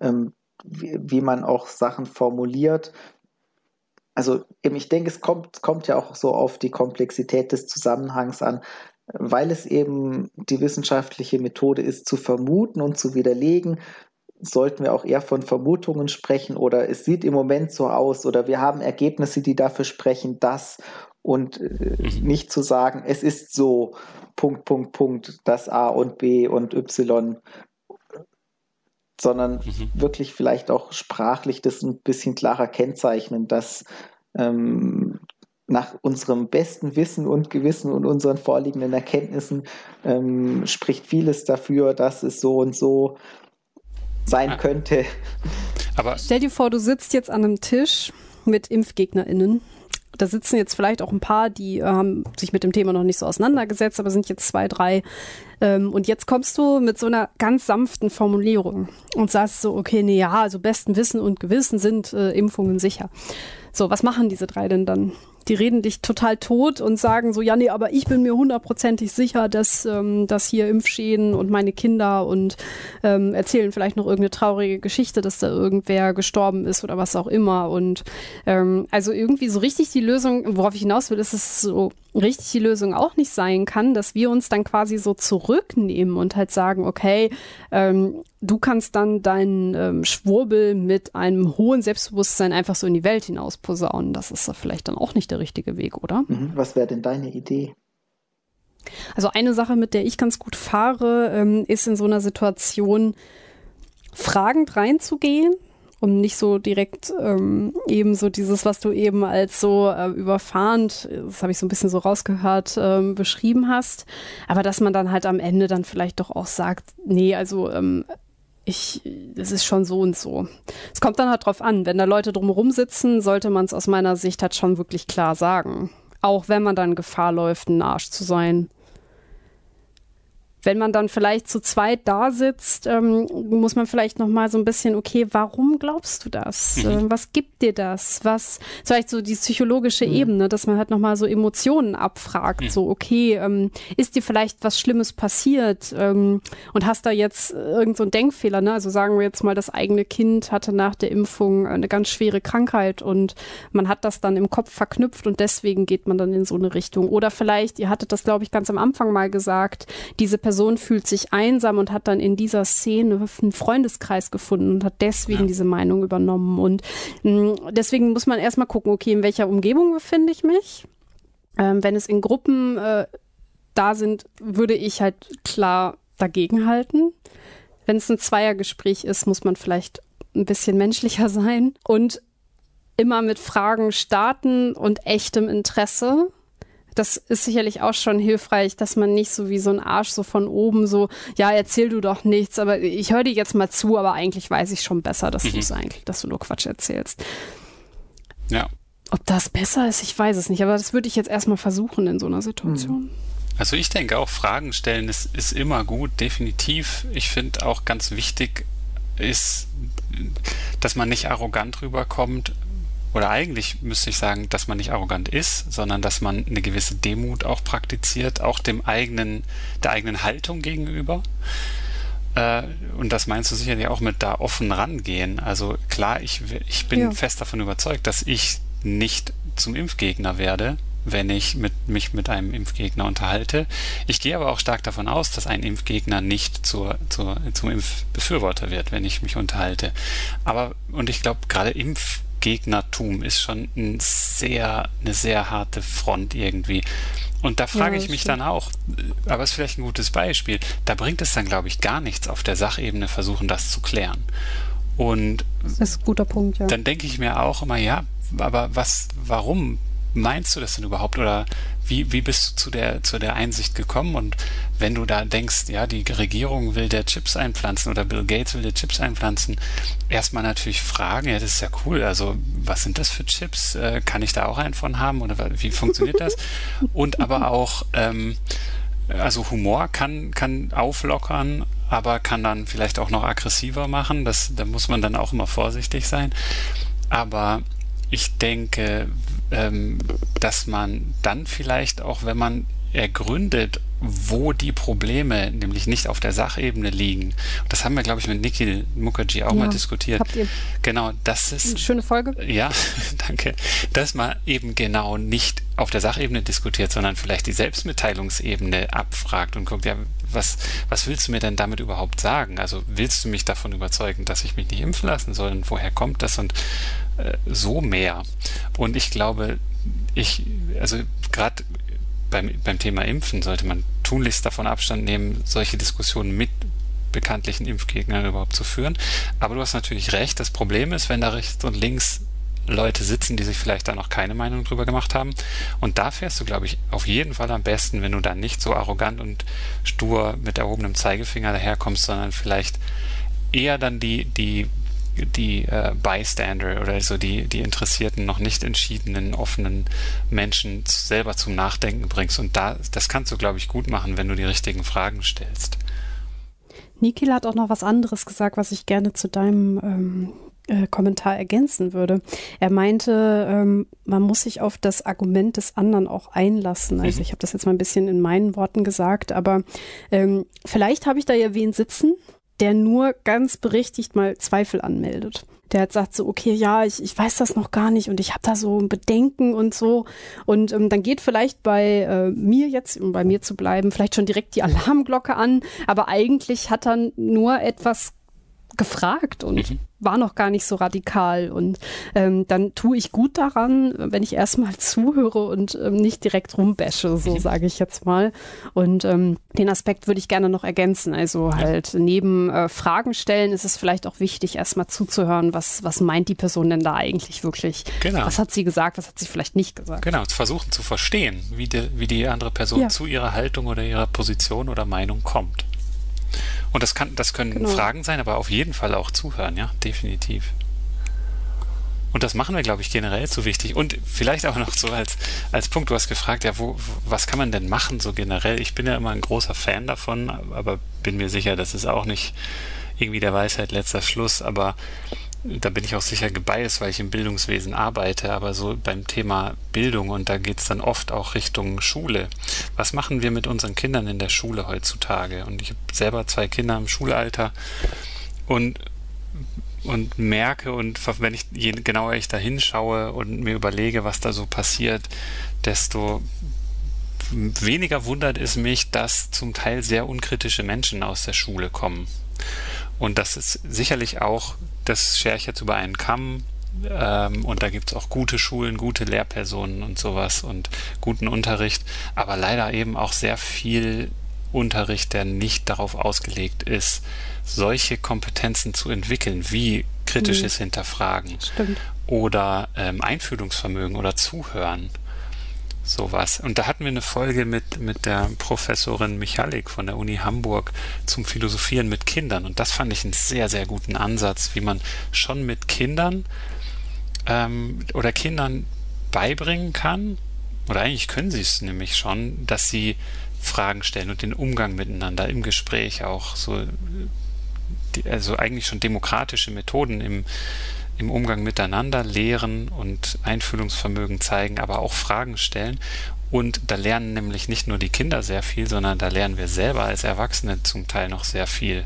C: ähm, wie, wie, man auch Sachen formuliert. Also eben, ich denke, es kommt, kommt ja auch so auf die Komplexität des Zusammenhangs an weil es eben die wissenschaftliche Methode ist, zu vermuten und zu widerlegen, sollten wir auch eher von Vermutungen sprechen oder es sieht im Moment so aus oder wir haben Ergebnisse, die dafür sprechen, das und äh, mhm. nicht zu sagen, es ist so, Punkt, Punkt, Punkt, das A und B und Y, sondern mhm. wirklich vielleicht auch sprachlich das ein bisschen klarer kennzeichnen, dass ähm, nach unserem besten Wissen und Gewissen und unseren vorliegenden Erkenntnissen ähm, spricht vieles dafür, dass es so und so sein ah. könnte.
D: Aber stell dir vor, du sitzt jetzt an einem Tisch mit ImpfgegnerInnen. Da sitzen jetzt vielleicht auch ein paar, die haben sich mit dem Thema noch nicht so auseinandergesetzt, aber sind jetzt zwei, drei. Ähm, und jetzt kommst du mit so einer ganz sanften Formulierung und sagst so, okay, nee, ja, also besten Wissen und Gewissen sind äh, Impfungen sicher. So, was machen diese drei denn dann? Die reden dich total tot und sagen so, ja, nee, aber ich bin mir hundertprozentig sicher, dass, ähm, dass hier Impfschäden und meine Kinder und ähm, erzählen vielleicht noch irgendeine traurige Geschichte, dass da irgendwer gestorben ist oder was auch immer. Und ähm, also irgendwie so richtig die Lösung, worauf ich hinaus will, ist es so richtig die Lösung auch nicht sein kann, dass wir uns dann quasi so zurücknehmen und halt sagen, okay, ähm, du kannst dann deinen ähm, Schwurbel mit einem hohen Selbstbewusstsein einfach so in die Welt hinaus posaunen. Das ist vielleicht dann auch nicht der richtige Weg, oder?
C: Mhm. Was wäre denn deine Idee?
D: Also eine Sache, mit der ich ganz gut fahre, ähm, ist in so einer Situation fragend reinzugehen um nicht so direkt ähm, eben so dieses, was du eben als so äh, überfahrend, das habe ich so ein bisschen so rausgehört, ähm, beschrieben hast, aber dass man dann halt am Ende dann vielleicht doch auch sagt, nee, also ähm, ich, das ist schon so und so. Es kommt dann halt drauf an, wenn da Leute drumherum sitzen, sollte man es aus meiner Sicht halt schon wirklich klar sagen. Auch wenn man dann Gefahr läuft, ein Arsch zu sein. Wenn man dann vielleicht zu zweit da sitzt, ähm, muss man vielleicht noch mal so ein bisschen, okay, warum glaubst du das? Mhm. Äh, was gibt dir das? Was, vielleicht so die psychologische mhm. Ebene, dass man halt noch mal so Emotionen abfragt, mhm. so, okay, ähm, ist dir vielleicht was Schlimmes passiert ähm, und hast da jetzt irgend so einen Denkfehler, ne? Also sagen wir jetzt mal, das eigene Kind hatte nach der Impfung eine ganz schwere Krankheit und man hat das dann im Kopf verknüpft und deswegen geht man dann in so eine Richtung. Oder vielleicht, ihr hattet das, glaube ich, ganz am Anfang mal gesagt, diese Person Person fühlt sich einsam und hat dann in dieser Szene einen Freundeskreis gefunden und hat deswegen ja. diese Meinung übernommen. Und mh, mm, deswegen muss man erstmal gucken, okay, in welcher Umgebung befinde ich mich? Ähm, wenn es in Gruppen äh, da sind, würde ich halt klar dagegenhalten. Wenn es ein Zweiergespräch ist, muss man vielleicht ein bisschen menschlicher sein und immer mit Fragen starten und echtem Interesse das ist sicherlich auch schon hilfreich, dass man nicht so wie so ein Arsch so von oben so, ja, erzähl du doch nichts, aber ich höre dir jetzt mal zu, aber eigentlich weiß ich schon besser, dass mhm. du es eigentlich, dass du nur Quatsch erzählst.
A: Ja.
D: Ob das besser ist, ich weiß es nicht, aber das würde ich jetzt erstmal versuchen in so einer Situation. Mhm.
A: Also ich denke auch, Fragen stellen ist, ist immer gut, definitiv. Ich finde auch ganz wichtig ist, dass man nicht arrogant rüberkommt, oder eigentlich müsste ich sagen, dass man nicht arrogant ist, sondern dass man eine gewisse Demut auch praktiziert, auch dem eigenen, der eigenen Haltung gegenüber. Äh, und das meinst du sicherlich auch mit da offen rangehen. Also klar, ich, ich bin ja. fest davon überzeugt, dass ich nicht zum Impfgegner werde, wenn ich mit, mich mit einem Impfgegner unterhalte. Ich gehe aber auch stark davon aus, dass ein Impfgegner nicht zur, zur, zum Impfbefürworter wird, wenn ich mich unterhalte. Aber, und ich glaube, gerade Impf Gegnertum ist schon ein sehr, eine sehr harte Front irgendwie. Und da frage ja, ich mich dann auch, aber ist vielleicht ein gutes Beispiel, da bringt es dann, glaube ich, gar nichts auf der Sachebene versuchen, das zu klären. Und
D: das ist ein guter Punkt, ja.
A: Dann denke ich mir auch immer, ja, aber was, warum meinst du das denn überhaupt? Oder wie, wie bist du zu der, zu der Einsicht gekommen? Und wenn du da denkst, ja, die Regierung will der Chips einpflanzen oder Bill Gates will der Chips einpflanzen, erstmal natürlich fragen, ja, das ist ja cool. Also, was sind das für Chips? Äh, kann ich da auch einen von haben? Oder wie funktioniert das? Und aber auch, ähm, also Humor kann, kann auflockern, aber kann dann vielleicht auch noch aggressiver machen. Das, da muss man dann auch immer vorsichtig sein. Aber ich denke, ähm, dass man dann vielleicht auch, wenn man ergründet, wo die Probleme nämlich nicht auf der Sachebene liegen. Das haben wir, glaube ich, mit Niki Mukherjee auch ja, mal diskutiert.
D: Habt ihr
A: genau, das ist
D: eine schöne Folge.
A: Ja, danke. Dass man eben genau nicht auf der Sachebene diskutiert, sondern vielleicht die Selbstmitteilungsebene abfragt und guckt, ja, was, was willst du mir denn damit überhaupt sagen? Also willst du mich davon überzeugen, dass ich mich nicht impfen lassen soll? Und woher kommt das? Und äh, so mehr. Und ich glaube, ich, also gerade beim, beim Thema Impfen sollte man tunlichst davon Abstand nehmen, solche Diskussionen mit bekanntlichen Impfgegnern überhaupt zu führen. Aber du hast natürlich recht. Das Problem ist, wenn da rechts und links Leute sitzen, die sich vielleicht da noch keine Meinung drüber gemacht haben. Und da fährst du, glaube ich, auf jeden Fall am besten, wenn du dann nicht so arrogant und stur mit erhobenem Zeigefinger daherkommst, sondern vielleicht eher dann die, die die äh, Bystander oder so die, die interessierten, noch nicht entschiedenen, offenen Menschen selber zum Nachdenken bringst. Und da, das kannst du, glaube ich, gut machen, wenn du die richtigen Fragen stellst.
D: Nikila hat auch noch was anderes gesagt, was ich gerne zu deinem ähm, äh, Kommentar ergänzen würde. Er meinte, ähm, man muss sich auf das Argument des anderen auch einlassen. Also mhm. ich habe das jetzt mal ein bisschen in meinen Worten gesagt, aber ähm, vielleicht habe ich da ja wen sitzen, der nur ganz berechtigt mal Zweifel anmeldet. Der hat sagt so, okay, ja, ich, ich weiß das noch gar nicht und ich habe da so ein Bedenken und so. Und ähm, dann geht vielleicht bei äh, mir jetzt, um bei mir zu bleiben, vielleicht schon direkt die Alarmglocke an. Aber eigentlich hat er nur etwas gefragt und mhm war noch gar nicht so radikal. Und ähm, dann tue ich gut daran, wenn ich erstmal zuhöre und ähm, nicht direkt rumbäsche, so mhm. sage ich jetzt mal. Und ähm, den Aspekt würde ich gerne noch ergänzen. Also halt neben äh, Fragen stellen ist es vielleicht auch wichtig, erstmal zuzuhören, was, was meint die Person denn da eigentlich wirklich? Genau. Was hat sie gesagt, was hat sie vielleicht nicht gesagt?
A: Genau, versuchen zu verstehen, wie die, wie die andere Person ja. zu ihrer Haltung oder ihrer Position oder Meinung kommt. Und das kann, das können genau. Fragen sein, aber auf jeden Fall auch zuhören, ja, definitiv. Und das machen wir, glaube ich, generell zu wichtig. Und vielleicht auch noch so als, als Punkt, du hast gefragt, ja, wo, was kann man denn machen so generell? Ich bin ja immer ein großer Fan davon, aber bin mir sicher, das ist auch nicht irgendwie der Weisheit letzter Schluss. Aber da bin ich auch sicher gebiased, weil ich im Bildungswesen arbeite, aber so beim Thema Bildung und da geht es dann oft auch Richtung Schule. Was machen wir mit unseren Kindern in der Schule heutzutage? Und ich habe selber zwei Kinder im Schulalter und und merke und wenn ich je genauer ich da hinschaue und mir überlege, was da so passiert, desto weniger wundert es mich, dass zum Teil sehr unkritische Menschen aus der Schule kommen. Und das ist sicherlich auch, das schere ich jetzt über einen Kamm. Ähm, und da gibt es auch gute Schulen, gute Lehrpersonen und sowas und guten Unterricht, aber leider eben auch sehr viel Unterricht, der nicht darauf ausgelegt ist, solche Kompetenzen zu entwickeln, wie kritisches mhm. Hinterfragen
D: Stimmt.
A: oder ähm, Einfühlungsvermögen oder Zuhören sowas. Und da hatten wir eine Folge mit, mit der Professorin Michalik von der Uni Hamburg zum Philosophieren mit Kindern. Und das fand ich einen sehr, sehr guten Ansatz, wie man schon mit Kindern ähm, oder Kindern beibringen kann, oder eigentlich können sie es nämlich schon, dass sie Fragen stellen und den Umgang miteinander im Gespräch auch so, also eigentlich schon demokratische Methoden im, im Umgang miteinander lehren und Einfühlungsvermögen zeigen, aber auch Fragen stellen. Und da lernen nämlich nicht nur die Kinder sehr viel, sondern da lernen wir selber als Erwachsene zum Teil noch sehr viel,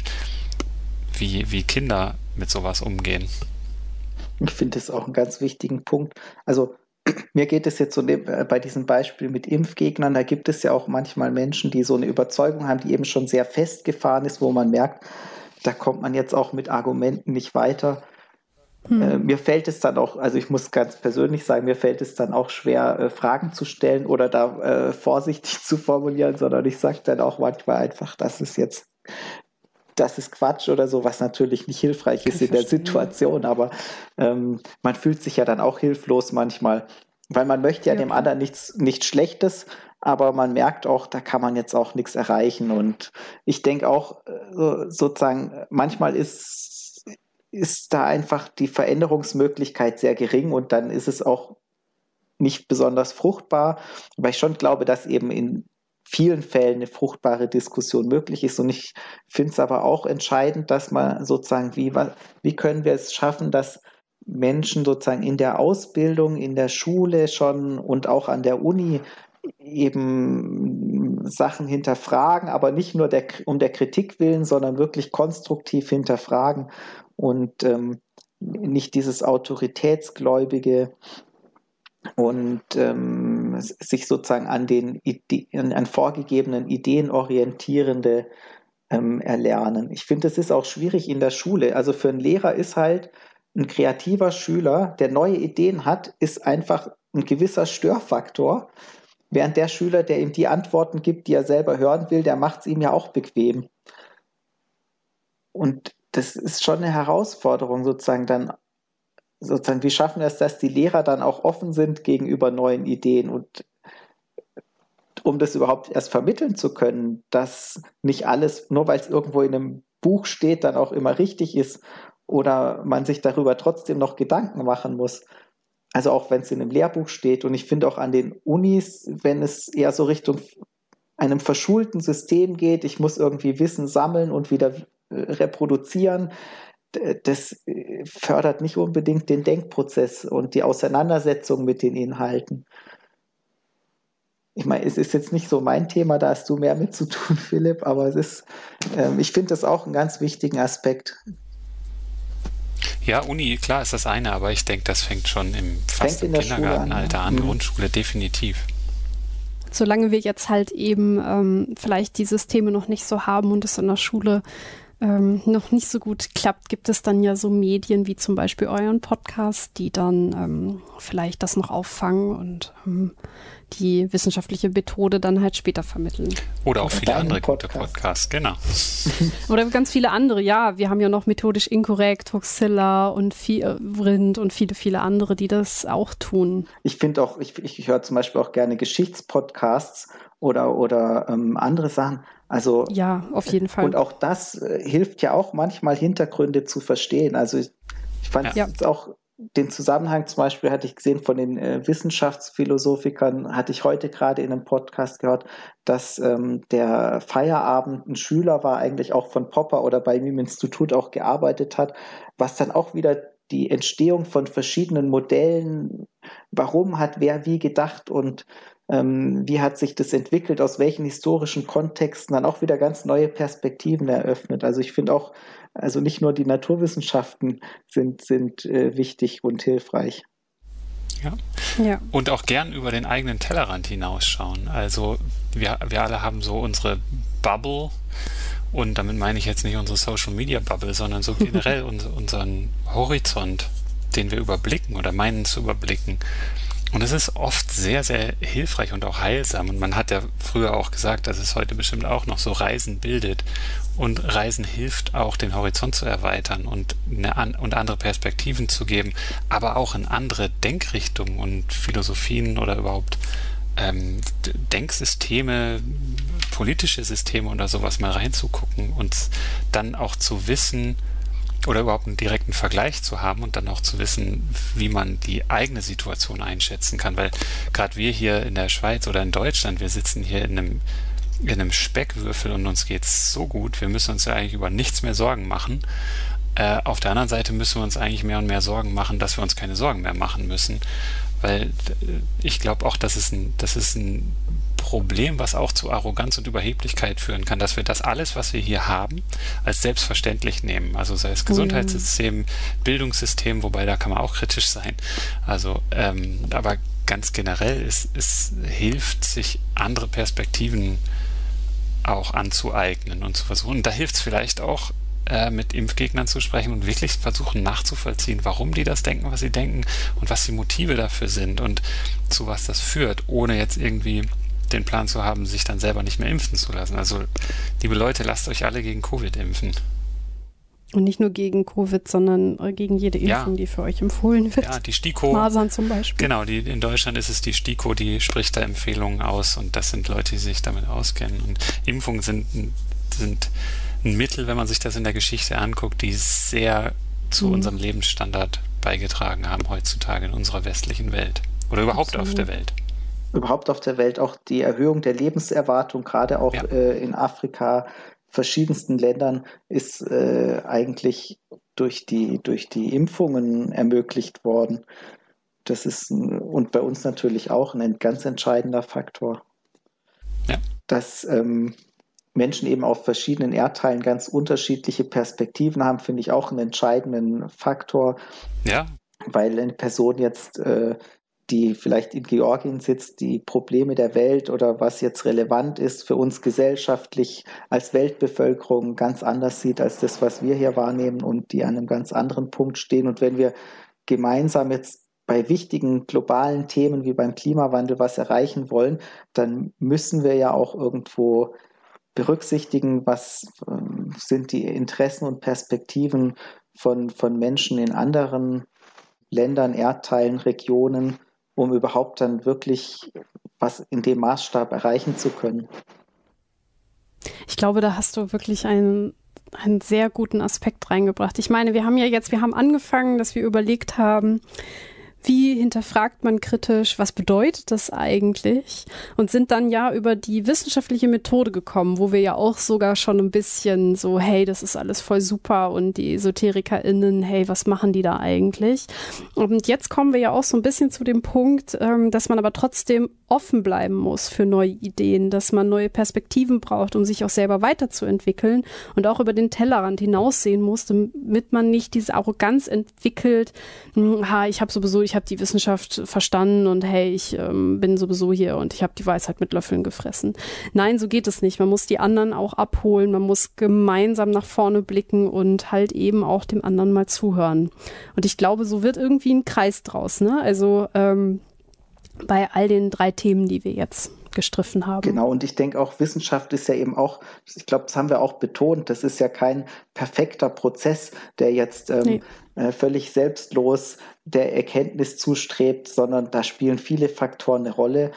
A: wie, wie Kinder mit sowas umgehen.
C: Ich finde das auch einen ganz wichtigen Punkt. Also mir geht es jetzt so äh, bei diesem Beispiel mit Impfgegnern, da gibt es ja auch manchmal Menschen, die so eine Überzeugung haben, die eben schon sehr festgefahren ist, wo man merkt, da kommt man jetzt auch mit Argumenten nicht weiter. Hm. Äh, mir fällt es dann auch, also ich muss ganz persönlich sagen, mir fällt es dann auch schwer, äh, Fragen zu stellen oder da äh, vorsichtig zu formulieren, sondern ich sage dann auch manchmal einfach, das ist jetzt, das ist Quatsch oder so, was natürlich nicht hilfreich ist in verstehen. der Situation, aber ähm, man fühlt sich ja dann auch hilflos manchmal, weil man möchte ja, ja dem anderen nichts, nichts Schlechtes, aber man merkt auch, da kann man jetzt auch nichts erreichen und ich denke auch äh, sozusagen, manchmal ist ist da einfach die Veränderungsmöglichkeit sehr gering und dann ist es auch nicht besonders fruchtbar, weil ich schon glaube, dass eben in vielen Fällen eine fruchtbare Diskussion möglich ist. Und ich finde es aber auch entscheidend, dass man sozusagen, wie, wie können wir es schaffen, dass Menschen sozusagen in der Ausbildung, in der Schule schon und auch an der Uni eben Sachen hinterfragen, aber nicht nur der, um der Kritik willen, sondern wirklich konstruktiv hinterfragen und ähm, nicht dieses autoritätsgläubige und ähm, sich sozusagen an den Ide an vorgegebenen Ideen orientierende ähm, erlernen. Ich finde, es ist auch schwierig in der Schule. Also für einen Lehrer ist halt ein kreativer Schüler, der neue Ideen hat, ist einfach ein gewisser Störfaktor. Während der Schüler, der ihm die Antworten gibt, die er selber hören will, der macht es ihm ja auch bequem. Und das ist schon eine Herausforderung, sozusagen dann, sozusagen, wie schaffen wir es, dass die Lehrer dann auch offen sind gegenüber neuen Ideen und um das überhaupt erst vermitteln zu können, dass nicht alles, nur weil es irgendwo in einem Buch steht, dann auch immer richtig ist oder man sich darüber trotzdem noch Gedanken machen muss. Also auch wenn es in einem Lehrbuch steht und ich finde auch an den Unis, wenn es eher so Richtung einem verschulten System geht, ich muss irgendwie Wissen sammeln und wieder reproduzieren, das äh, fördert nicht unbedingt den Denkprozess und die Auseinandersetzung mit den Inhalten. Ich meine, es ist jetzt nicht so mein Thema, da hast du mehr mit zu tun, Philipp, aber es ist, ähm, ich finde das auch einen ganz wichtigen Aspekt.
A: Ja, Uni, klar ist das eine, aber ich denke, das fängt schon im fast im Kindergartenalter an, an, mhm. Grundschule definitiv
D: solange wir jetzt halt eben ähm, vielleicht die Systeme noch nicht so haben und es in der Schule ähm, noch nicht so gut klappt, gibt es dann ja so Medien wie zum Beispiel euren Podcast, die dann ähm, vielleicht das noch auffangen und ähm, die wissenschaftliche Methode dann halt später vermitteln.
A: Oder auch viele andere Podcast. gute Podcasts, genau.
D: Oder ganz viele andere, ja. Wir haben ja noch methodisch inkorrekt, Hoxilla und Vrind und viele, viele andere, die das auch tun.
C: Ich finde auch, ich, ich höre zum Beispiel auch gerne Geschichtspodcasts oder, oder ähm, andere Sachen. Also
D: ja, auf jeden Fall.
C: Und auch das äh, hilft ja auch manchmal Hintergründe zu verstehen. Also ich, ich fand es ja. auch den Zusammenhang zum Beispiel hatte ich gesehen von den äh, Wissenschaftsphilosophikern, hatte ich heute gerade in einem Podcast gehört, dass ähm, der Feierabend ein Schüler war, eigentlich auch von Popper oder bei mir im Institut auch gearbeitet hat, was dann auch wieder die Entstehung von verschiedenen Modellen, warum hat wer wie gedacht und wie hat sich das entwickelt, aus welchen historischen Kontexten dann auch wieder ganz neue Perspektiven eröffnet. Also ich finde auch, also nicht nur die Naturwissenschaften sind, sind äh, wichtig und hilfreich.
A: Ja. ja. Und auch gern über den eigenen Tellerrand hinausschauen. Also wir, wir alle haben so unsere Bubble und damit meine ich jetzt nicht unsere Social Media Bubble, sondern so generell unseren Horizont, den wir überblicken oder meinen zu überblicken. Und es ist oft sehr, sehr hilfreich und auch heilsam. Und man hat ja früher auch gesagt, dass es heute bestimmt auch noch so Reisen bildet. Und Reisen hilft auch, den Horizont zu erweitern und, eine, und andere Perspektiven zu geben, aber auch in andere Denkrichtungen und Philosophien oder überhaupt ähm, Denksysteme, politische Systeme oder sowas mal reinzugucken und dann auch zu wissen, oder überhaupt einen direkten Vergleich zu haben und dann auch zu wissen, wie man die eigene Situation einschätzen kann. Weil gerade wir hier in der Schweiz oder in Deutschland, wir sitzen hier in einem, in einem Speckwürfel und uns geht's so gut, wir müssen uns ja eigentlich über nichts mehr Sorgen machen. Äh, auf der anderen Seite müssen wir uns eigentlich mehr und mehr Sorgen machen, dass wir uns keine Sorgen mehr machen müssen. Weil äh, ich glaube auch, dass es ein, das ist ein Problem, was auch zu Arroganz und Überheblichkeit führen kann, dass wir das alles, was wir hier haben, als selbstverständlich nehmen. Also sei es Gesundheitssystem, Bildungssystem, wobei da kann man auch kritisch sein. Also, ähm, aber ganz generell, es, es hilft, sich andere Perspektiven auch anzueignen und zu versuchen. Und da hilft es vielleicht auch, äh, mit Impfgegnern zu sprechen und wirklich versuchen nachzuvollziehen, warum die das denken, was sie denken und was die Motive dafür sind und zu was das führt, ohne jetzt irgendwie den Plan zu haben, sich dann selber nicht mehr impfen zu lassen. Also, liebe Leute, lasst euch alle gegen Covid impfen.
D: Und nicht nur gegen Covid, sondern äh, gegen jede Impfung, ja. die für euch empfohlen wird.
A: Ja, die STIKO.
D: Masern zum Beispiel.
A: Genau, die, in Deutschland ist es die STIKO, die spricht da Empfehlungen aus und das sind Leute, die sich damit auskennen. Und Impfungen sind, sind ein Mittel, wenn man sich das in der Geschichte anguckt, die sehr zu mhm. unserem Lebensstandard beigetragen haben heutzutage in unserer westlichen Welt oder überhaupt Absolut. auf der Welt
C: überhaupt auf der Welt auch die Erhöhung der Lebenserwartung, gerade auch ja. äh, in Afrika, verschiedensten Ländern, ist äh, eigentlich durch die, durch die Impfungen ermöglicht worden. Das ist und bei uns natürlich auch ein ganz entscheidender Faktor. Ja. Dass ähm, Menschen eben auf verschiedenen Erdteilen ganz unterschiedliche Perspektiven haben, finde ich auch einen entscheidenden Faktor. Ja. Weil eine Person jetzt äh, die vielleicht in Georgien sitzt, die Probleme der Welt oder was jetzt relevant ist für uns gesellschaftlich als Weltbevölkerung ganz anders sieht als das, was wir hier wahrnehmen und die an einem ganz anderen Punkt stehen. Und wenn wir gemeinsam jetzt bei wichtigen globalen Themen wie beim Klimawandel was erreichen wollen, dann müssen wir ja auch irgendwo berücksichtigen, was äh, sind die Interessen und Perspektiven von, von Menschen in anderen Ländern, Erdteilen, Regionen um überhaupt dann wirklich was in dem Maßstab erreichen zu können.
D: Ich glaube, da hast du wirklich einen, einen sehr guten Aspekt reingebracht. Ich meine, wir haben ja jetzt, wir haben angefangen, dass wir überlegt haben, wie hinterfragt man kritisch, was bedeutet das eigentlich? Und sind dann ja über die wissenschaftliche Methode gekommen, wo wir ja auch sogar schon ein bisschen so, hey, das ist alles voll super und die EsoterikerInnen, hey, was machen die da eigentlich? Und jetzt kommen wir ja auch so ein bisschen zu dem Punkt, ähm, dass man aber trotzdem offen bleiben muss für neue Ideen, dass man neue Perspektiven braucht, um sich auch selber weiterzuentwickeln und auch über den Tellerrand hinaussehen muss, damit man nicht diese Arroganz entwickelt, hm, ha, ich habe sowieso, ich habe die Wissenschaft verstanden und hey, ich ähm, bin sowieso hier und ich habe die Weisheit mit Löffeln gefressen. Nein, so geht es nicht. Man muss die anderen auch abholen, man muss gemeinsam nach vorne blicken und halt eben auch dem anderen mal zuhören. Und ich glaube, so wird irgendwie ein Kreis draus, ne? Also ähm, bei all den drei Themen, die wir jetzt gestriffen haben.
C: Genau, und ich denke auch, Wissenschaft ist ja eben auch, ich glaube, das haben wir auch betont, das ist ja kein perfekter Prozess, der jetzt ähm, nee. äh, völlig selbstlos der Erkenntnis zustrebt, sondern da spielen viele Faktoren eine Rolle,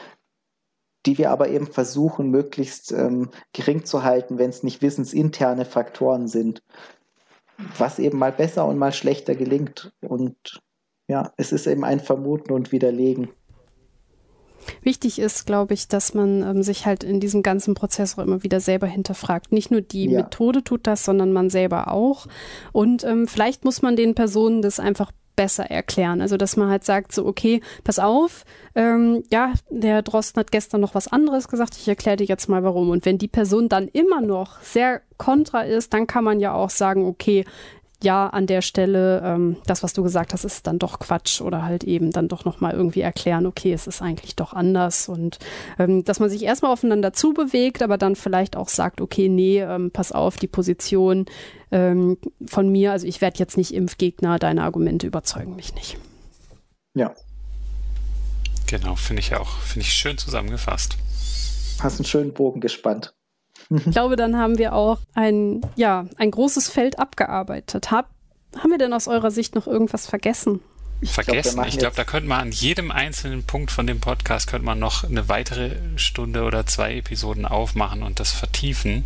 C: die wir aber eben versuchen, möglichst ähm, gering zu halten, wenn es nicht wissensinterne Faktoren sind, was eben mal besser und mal schlechter gelingt. Und Ja, es ist eben ein Vermuten und Widerlegen.
D: Wichtig ist, glaube ich, dass man ähm, sich halt in diesem ganzen Prozess auch immer wieder selber hinterfragt. Nicht nur die ja. Methode tut das, sondern man selber auch. Und ähm, vielleicht muss man den Personen das einfach besser erklären. Also dass man halt sagt, so, okay, pass auf, ähm, ja, der Drosten hat gestern noch was anderes gesagt, ich erkläre dir jetzt mal warum. Und wenn die Person dann immer noch sehr kontra ist, dann kann man ja auch sagen, okay, ja, an der Stelle, ähm, das, was du gesagt hast, ist dann doch Quatsch oder halt eben dann doch nochmal irgendwie erklären, okay, es ist eigentlich doch anders und ähm, dass man sich erstmal aufeinander zubewegt, aber dann vielleicht auch sagt, okay, nee, ähm, pass auf, die Position ähm, von mir, also ich werde jetzt nicht Impfgegner, deine Argumente überzeugen mich nicht.
C: Ja.
A: Genau, finde ich auch, finde ich schön zusammengefasst.
C: Hast einen schönen Bogen gespannt.
D: Ich glaube, dann haben wir auch ein, ja, ein großes Feld abgearbeitet. Hab, haben wir denn aus eurer Sicht noch irgendwas vergessen?
A: Ich vergessen. Glaub, ich glaube, da könnte man an jedem einzelnen Punkt von dem Podcast könnte man noch eine weitere Stunde oder zwei Episoden aufmachen und das vertiefen.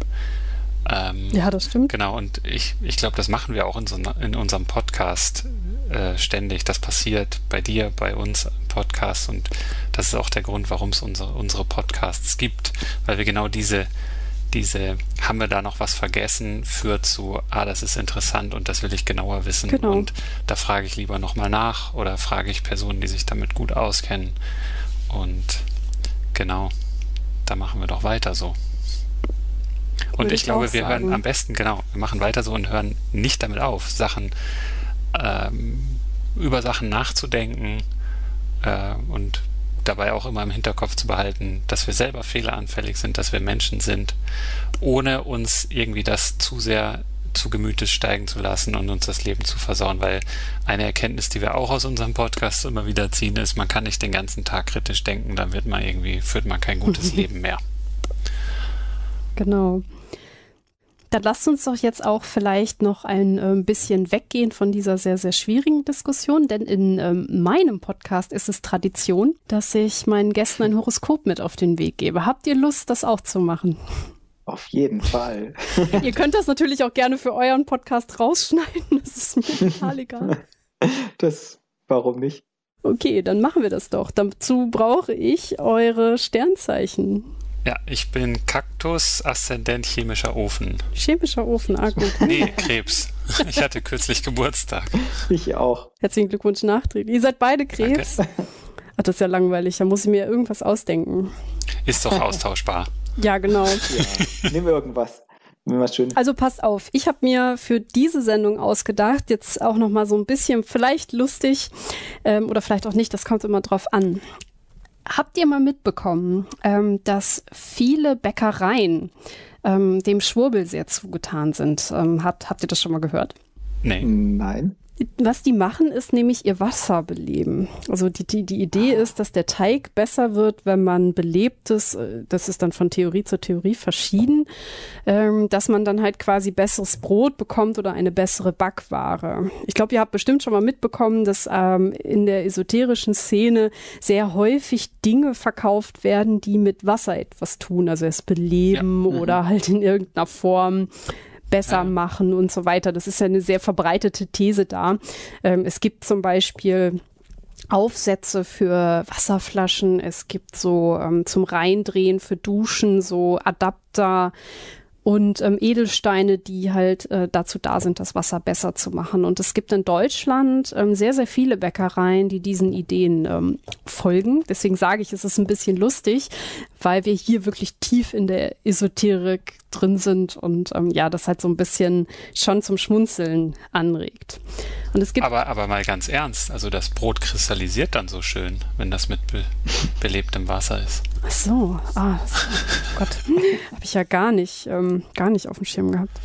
D: Ähm, ja, das stimmt.
A: Genau, und ich, ich glaube, das machen wir auch in, so, in unserem Podcast äh, ständig. Das passiert bei dir, bei uns im Podcast und das ist auch der Grund, warum es unsere, unsere Podcasts gibt, weil wir genau diese diese, haben wir da noch was vergessen, führt zu, ah, das ist interessant und das will ich genauer wissen. Genau. Und da frage ich lieber nochmal nach oder frage ich Personen, die sich damit gut auskennen. Und genau, da machen wir doch weiter so. Und ich, ich glaube, wir sagen. hören am besten, genau, wir machen weiter so und hören nicht damit auf, Sachen, ähm, über Sachen nachzudenken äh, und dabei auch immer im Hinterkopf zu behalten, dass wir selber fehleranfällig sind, dass wir Menschen sind, ohne uns irgendwie das zu sehr zu Gemütes steigen zu lassen und uns das Leben zu versauen, weil eine Erkenntnis, die wir auch aus unserem Podcast immer wieder ziehen, ist, man kann nicht den ganzen Tag kritisch denken, dann wird man irgendwie, führt man kein gutes Leben mehr.
D: Genau. Dann lasst uns doch jetzt auch vielleicht noch ein äh, bisschen weggehen von dieser sehr, sehr schwierigen Diskussion, denn in ähm, meinem Podcast ist es Tradition, dass ich meinen Gästen ein Horoskop mit auf den Weg gebe. Habt ihr Lust, das auch zu machen?
C: Auf jeden Fall.
D: ihr könnt das natürlich auch gerne für euren Podcast rausschneiden. Das ist mir total egal.
C: Das, warum nicht?
D: Okay, dann machen wir das doch. Dazu brauche ich eure Sternzeichen.
A: Ja, ich bin Kaktus, Aszendent, chemischer Ofen.
D: Chemischer Ofen, ah gut.
A: Nee, Krebs. Ich hatte kürzlich Geburtstag.
C: Ich auch.
D: Herzlichen Glückwunsch nachträglich. Ihr seid beide Krebs. Danke. Ach, das ist ja langweilig. Da muss ich mir irgendwas ausdenken.
A: Ist doch austauschbar.
D: ja, genau.
C: Ja, nehmen wir irgendwas.
D: Also passt auf, ich habe mir für diese Sendung ausgedacht, jetzt auch noch mal so ein bisschen vielleicht lustig ähm, oder vielleicht auch nicht, das kommt immer drauf an. Habt ihr mal mitbekommen, ähm, dass viele Bäckereien ähm, dem Schwurbel sehr zugetan sind? Ähm, habt, habt ihr das schon mal gehört?
A: Nee.
C: Nein.
D: Was die machen, ist nämlich ihr Wasser beleben. Also die, die, die Idee ah. ist, dass der Teig besser wird, wenn man belebtes, äh, das ist dann von Theorie zu Theorie verschieden, ähm, dass man dann halt quasi besseres Brot bekommt oder eine bessere Backware. Ich glaube, ihr habt bestimmt schon mal mitbekommen, dass ähm, in der esoterischen Szene sehr häufig Dinge verkauft werden, die mit Wasser etwas tun, also es beleben ja. mhm. oder halt in irgendeiner Form besser ja. machen und so weiter. Das ist ja eine sehr verbreitete These da. Ähm, es gibt zum Beispiel Aufsätze für Wasserflaschen, es gibt so ähm, zum Reindrehen für Duschen so Adapter und ähm, Edelsteine, die halt äh, dazu da sind, das Wasser besser zu machen. Und es gibt in Deutschland ähm, sehr, sehr viele Bäckereien, die diesen Ideen ähm, folgen. Deswegen sage ich, es ist ein bisschen lustig, weil wir hier wirklich tief in der Esoterik drin sind und ähm, ja, das halt so ein bisschen schon zum Schmunzeln anregt. Und es gibt
A: aber, aber mal ganz ernst, also das Brot kristallisiert dann so schön, wenn das mit be belebtem Wasser ist.
D: Ach so, ah, das, oh Gott, habe ich ja gar nicht, ähm, gar nicht auf dem Schirm gehabt.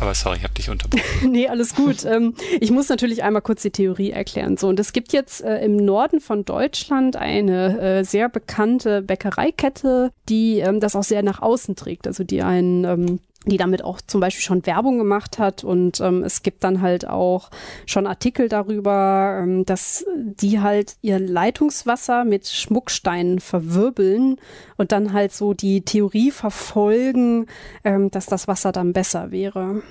A: Aber sorry, ich habe dich unterbrochen.
D: nee, alles gut. Ähm, ich muss natürlich einmal kurz die Theorie erklären. So, und es gibt jetzt äh, im Norden von Deutschland eine äh, sehr bekannte Bäckereikette, die ähm, das auch sehr nach außen trägt. Also die einen ähm, die damit auch zum Beispiel schon Werbung gemacht hat und ähm, es gibt dann halt auch schon Artikel darüber, ähm, dass die halt ihr Leitungswasser mit Schmucksteinen verwirbeln und dann halt so die Theorie verfolgen, ähm, dass das Wasser dann besser wäre.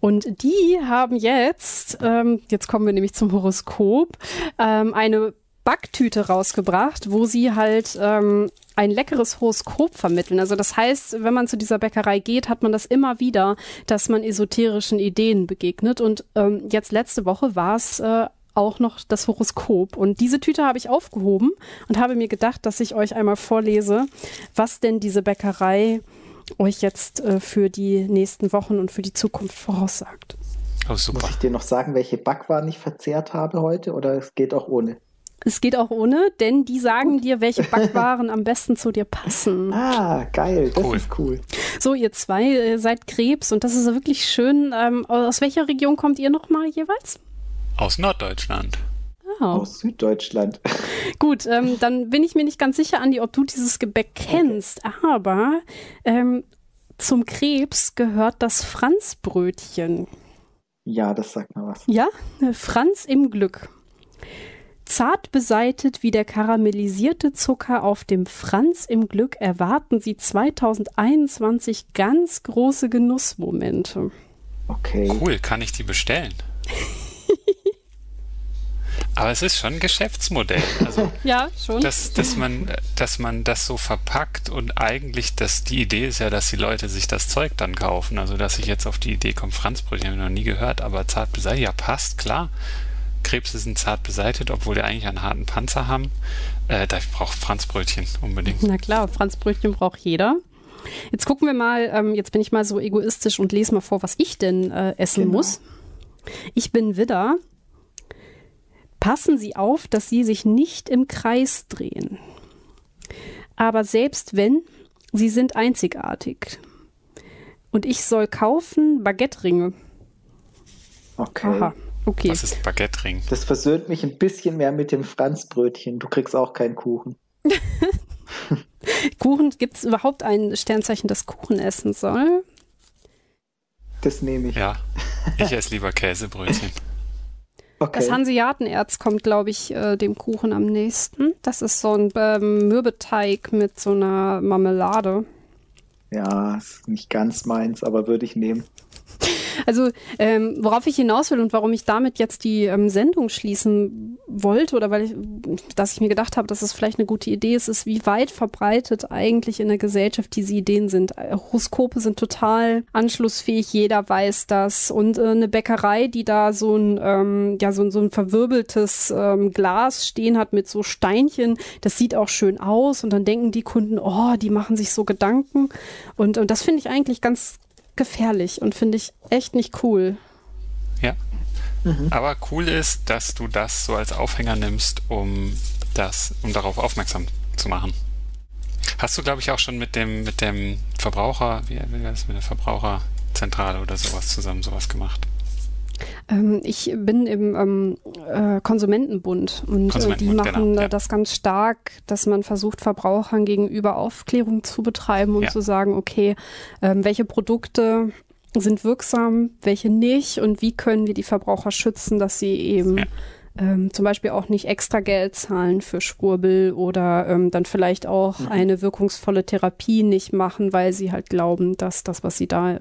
D: Und die haben jetzt, ähm, jetzt kommen wir nämlich zum Horoskop, ähm, eine Backtüte rausgebracht, wo sie halt ähm, ein leckeres Horoskop vermitteln. Also das heißt, wenn man zu dieser Bäckerei geht, hat man das immer wieder, dass man esoterischen Ideen begegnet. Und ähm, jetzt letzte Woche war es äh, auch noch das Horoskop. Und diese Tüte habe ich aufgehoben und habe mir gedacht, dass ich euch einmal vorlese, was denn diese Bäckerei euch jetzt äh, für die nächsten Wochen und für die Zukunft voraussagt.
C: Oh, super. Muss ich dir noch sagen, welche Backwaren ich verzehrt habe heute oder es geht auch ohne?
D: Es geht auch ohne, denn die sagen dir, welche Backwaren am besten zu dir passen.
C: Ah, geil, das cool. ist cool.
D: So, ihr zwei äh, seid Krebs und das ist wirklich schön. Ähm, aus welcher Region kommt ihr nochmal jeweils?
A: Aus Norddeutschland.
C: Oh. Aus Süddeutschland.
D: Gut, ähm, dann bin ich mir nicht ganz sicher, Andi, ob du dieses Gebäck kennst, okay. aber ähm, zum Krebs gehört das Franzbrötchen.
C: Ja, das sagt mir was.
D: Ja, Franz im Glück. Zart beseitet wie der karamellisierte Zucker auf dem Franz im Glück erwarten Sie 2021 ganz große Genussmomente.
C: Okay.
A: Cool, kann ich die bestellen? Aber es ist schon ein Geschäftsmodell. Also,
D: ja, schon.
A: Dass, dass, man, dass man das so verpackt und eigentlich, dass die Idee ist ja, dass die Leute sich das Zeug dann kaufen. Also, dass ich jetzt auf die Idee komme, Franzbrötchen habe ich noch nie gehört, aber zart beseitigt, ja, passt, klar. Krebse sind zart beseitigt, obwohl die eigentlich einen harten Panzer haben. Äh, da braucht Franzbrötchen unbedingt.
D: Na klar, Franzbrötchen braucht jeder. Jetzt gucken wir mal, ähm, jetzt bin ich mal so egoistisch und lese mal vor, was ich denn äh, essen genau. muss. Ich bin Widder. Passen Sie auf, dass Sie sich nicht im Kreis drehen. Aber selbst wenn, Sie sind einzigartig. Und ich soll kaufen Baguette-Ringe.
C: Okay. Aha.
A: Okay. Was ist Baguette-Ring?
C: Das versöhnt mich ein bisschen mehr mit dem Franzbrötchen. Du kriegst auch keinen Kuchen.
D: Kuchen, gibt es überhaupt ein Sternzeichen, das Kuchen essen soll?
C: Das nehme ich.
A: Ja, ich esse lieber Käsebrötchen.
D: Okay. Das Hanseatenerz kommt, glaube ich, äh, dem Kuchen am nächsten. Das ist so ein ähm, Mürbeteig mit so einer Marmelade.
C: Ja, ist nicht ganz meins, aber würde ich nehmen.
D: Also ähm, worauf ich hinaus will und warum ich damit jetzt die ähm, Sendung schließen wollte oder weil ich, dass ich mir gedacht habe, dass es vielleicht eine gute Idee ist, ist, wie weit verbreitet eigentlich in der Gesellschaft diese Ideen sind. Horoskope sind total anschlussfähig, jeder weiß das. Und äh, eine Bäckerei, die da so ein ähm, ja so, so ein verwirbeltes ähm, Glas stehen hat mit so Steinchen, das sieht auch schön aus. Und dann denken die Kunden, oh, die machen sich so Gedanken. Und, und das finde ich eigentlich ganz gefährlich und finde ich echt nicht cool.
A: Ja. Mhm. Aber cool ist, dass du das so als Aufhänger nimmst, um das, um darauf aufmerksam zu machen. Hast du, glaube ich, auch schon mit dem, mit dem Verbraucher, wie, wie das mit der Verbraucherzentrale oder sowas zusammen sowas gemacht?
D: Ähm, ich bin im ähm, äh, Konsumentenbund und Konsumentenbund, äh, die machen genau, ja. das ganz stark, dass man versucht, Verbrauchern gegenüber Aufklärung zu betreiben und ja. zu sagen, okay, ähm, welche Produkte sind wirksam, welche nicht und wie können wir die Verbraucher schützen, dass sie eben ja. Ähm, zum Beispiel auch nicht extra Geld zahlen für Schwurbel oder ähm, dann vielleicht auch mhm. eine wirkungsvolle Therapie nicht machen, weil sie halt glauben, dass das, was sie da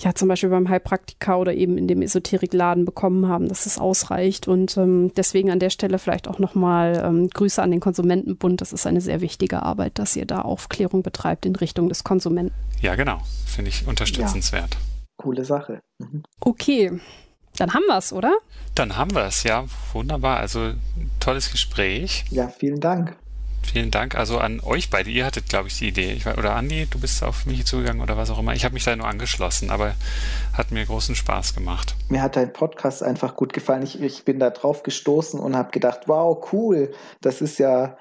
D: ja zum Beispiel beim Heilpraktiker oder eben in dem Esoterikladen bekommen haben, dass es ausreicht. Und ähm, deswegen an der Stelle vielleicht auch nochmal ähm, Grüße an den Konsumentenbund. Das ist eine sehr wichtige Arbeit, dass ihr da Aufklärung betreibt in Richtung des Konsumenten.
A: Ja, genau. Finde ich unterstützenswert. Ja.
C: Coole Sache.
D: Mhm. Okay. Dann haben wir es, oder?
A: Dann haben wir es, ja. Wunderbar. Also tolles Gespräch.
C: Ja, vielen Dank.
A: Vielen Dank also an euch beide. Ihr hattet, glaube ich, die Idee. Ich, oder Andi, du bist auf mich zugegangen oder was auch immer. Ich habe mich da nur angeschlossen, aber hat mir großen Spaß gemacht.
C: Mir hat dein Podcast einfach gut gefallen. Ich, ich bin da drauf gestoßen und habe gedacht, wow, cool. Das ist ja,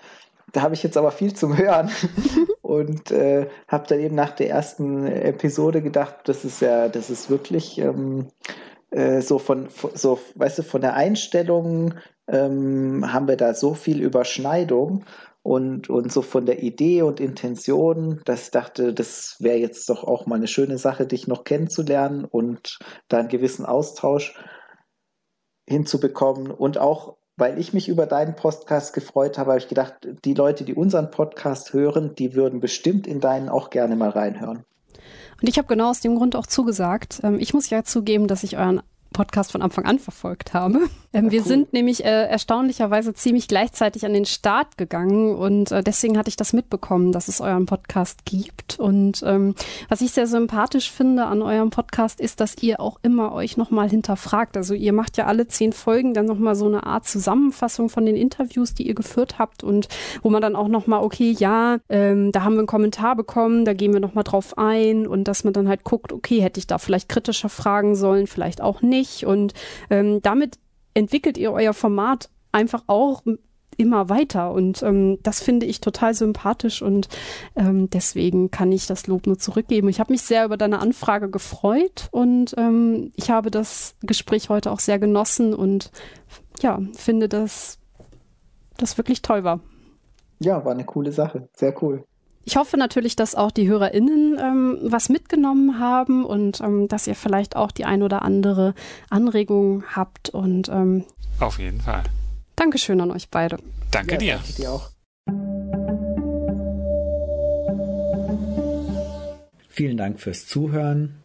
C: da habe ich jetzt aber viel zum Hören. und äh, habe dann eben nach der ersten Episode gedacht, das ist ja, das ist wirklich ähm, äh, so von, so, weißt du, von der Einstellung ähm, haben wir da so viel Überschneidung und, und so von der Idee und Intention, dass ich dachte, das wäre jetzt doch auch mal eine schöne Sache, dich noch kennenzulernen und da einen gewissen Austausch hinzubekommen. Und auch, weil ich mich über deinen Podcast gefreut habe, habe ich gedacht, die Leute, die unseren Podcast hören, die würden bestimmt in deinen auch gerne mal reinhören.
D: Und ich habe genau aus dem Grund auch zugesagt. Ähm, ich muss ja zugeben, dass ich euren Podcast von Anfang an verfolgt habe. Ähm, wir cool. sind nämlich äh, erstaunlicherweise ziemlich gleichzeitig an den Start gegangen und äh, deswegen hatte ich das mitbekommen, dass es euren Podcast gibt. Und ähm, was ich sehr sympathisch finde an eurem Podcast ist, dass ihr auch immer euch nochmal hinterfragt. Also ihr macht ja alle zehn Folgen dann nochmal so eine Art Zusammenfassung von den Interviews, die ihr geführt habt und wo man dann auch nochmal, okay, ja, ähm, da haben wir einen Kommentar bekommen, da gehen wir nochmal drauf ein und dass man dann halt guckt, okay, hätte ich da vielleicht kritischer fragen sollen, vielleicht auch nicht. Und ähm, damit entwickelt ihr euer Format einfach auch immer weiter und ähm, das finde ich total sympathisch und ähm, deswegen kann ich das Lob nur zurückgeben. Ich habe mich sehr über deine Anfrage gefreut und ähm, ich habe das Gespräch heute auch sehr genossen und ja, finde, dass das wirklich toll war.
C: Ja, war eine coole Sache, sehr cool.
D: Ich hoffe natürlich, dass auch die HörerInnen ähm, was mitgenommen haben und ähm, dass ihr vielleicht auch die ein oder andere Anregung habt. Und ähm,
A: auf jeden Fall.
D: Dankeschön an euch beide.
A: Danke
C: ja,
A: dir.
C: Danke dir auch.
B: Vielen Dank fürs Zuhören.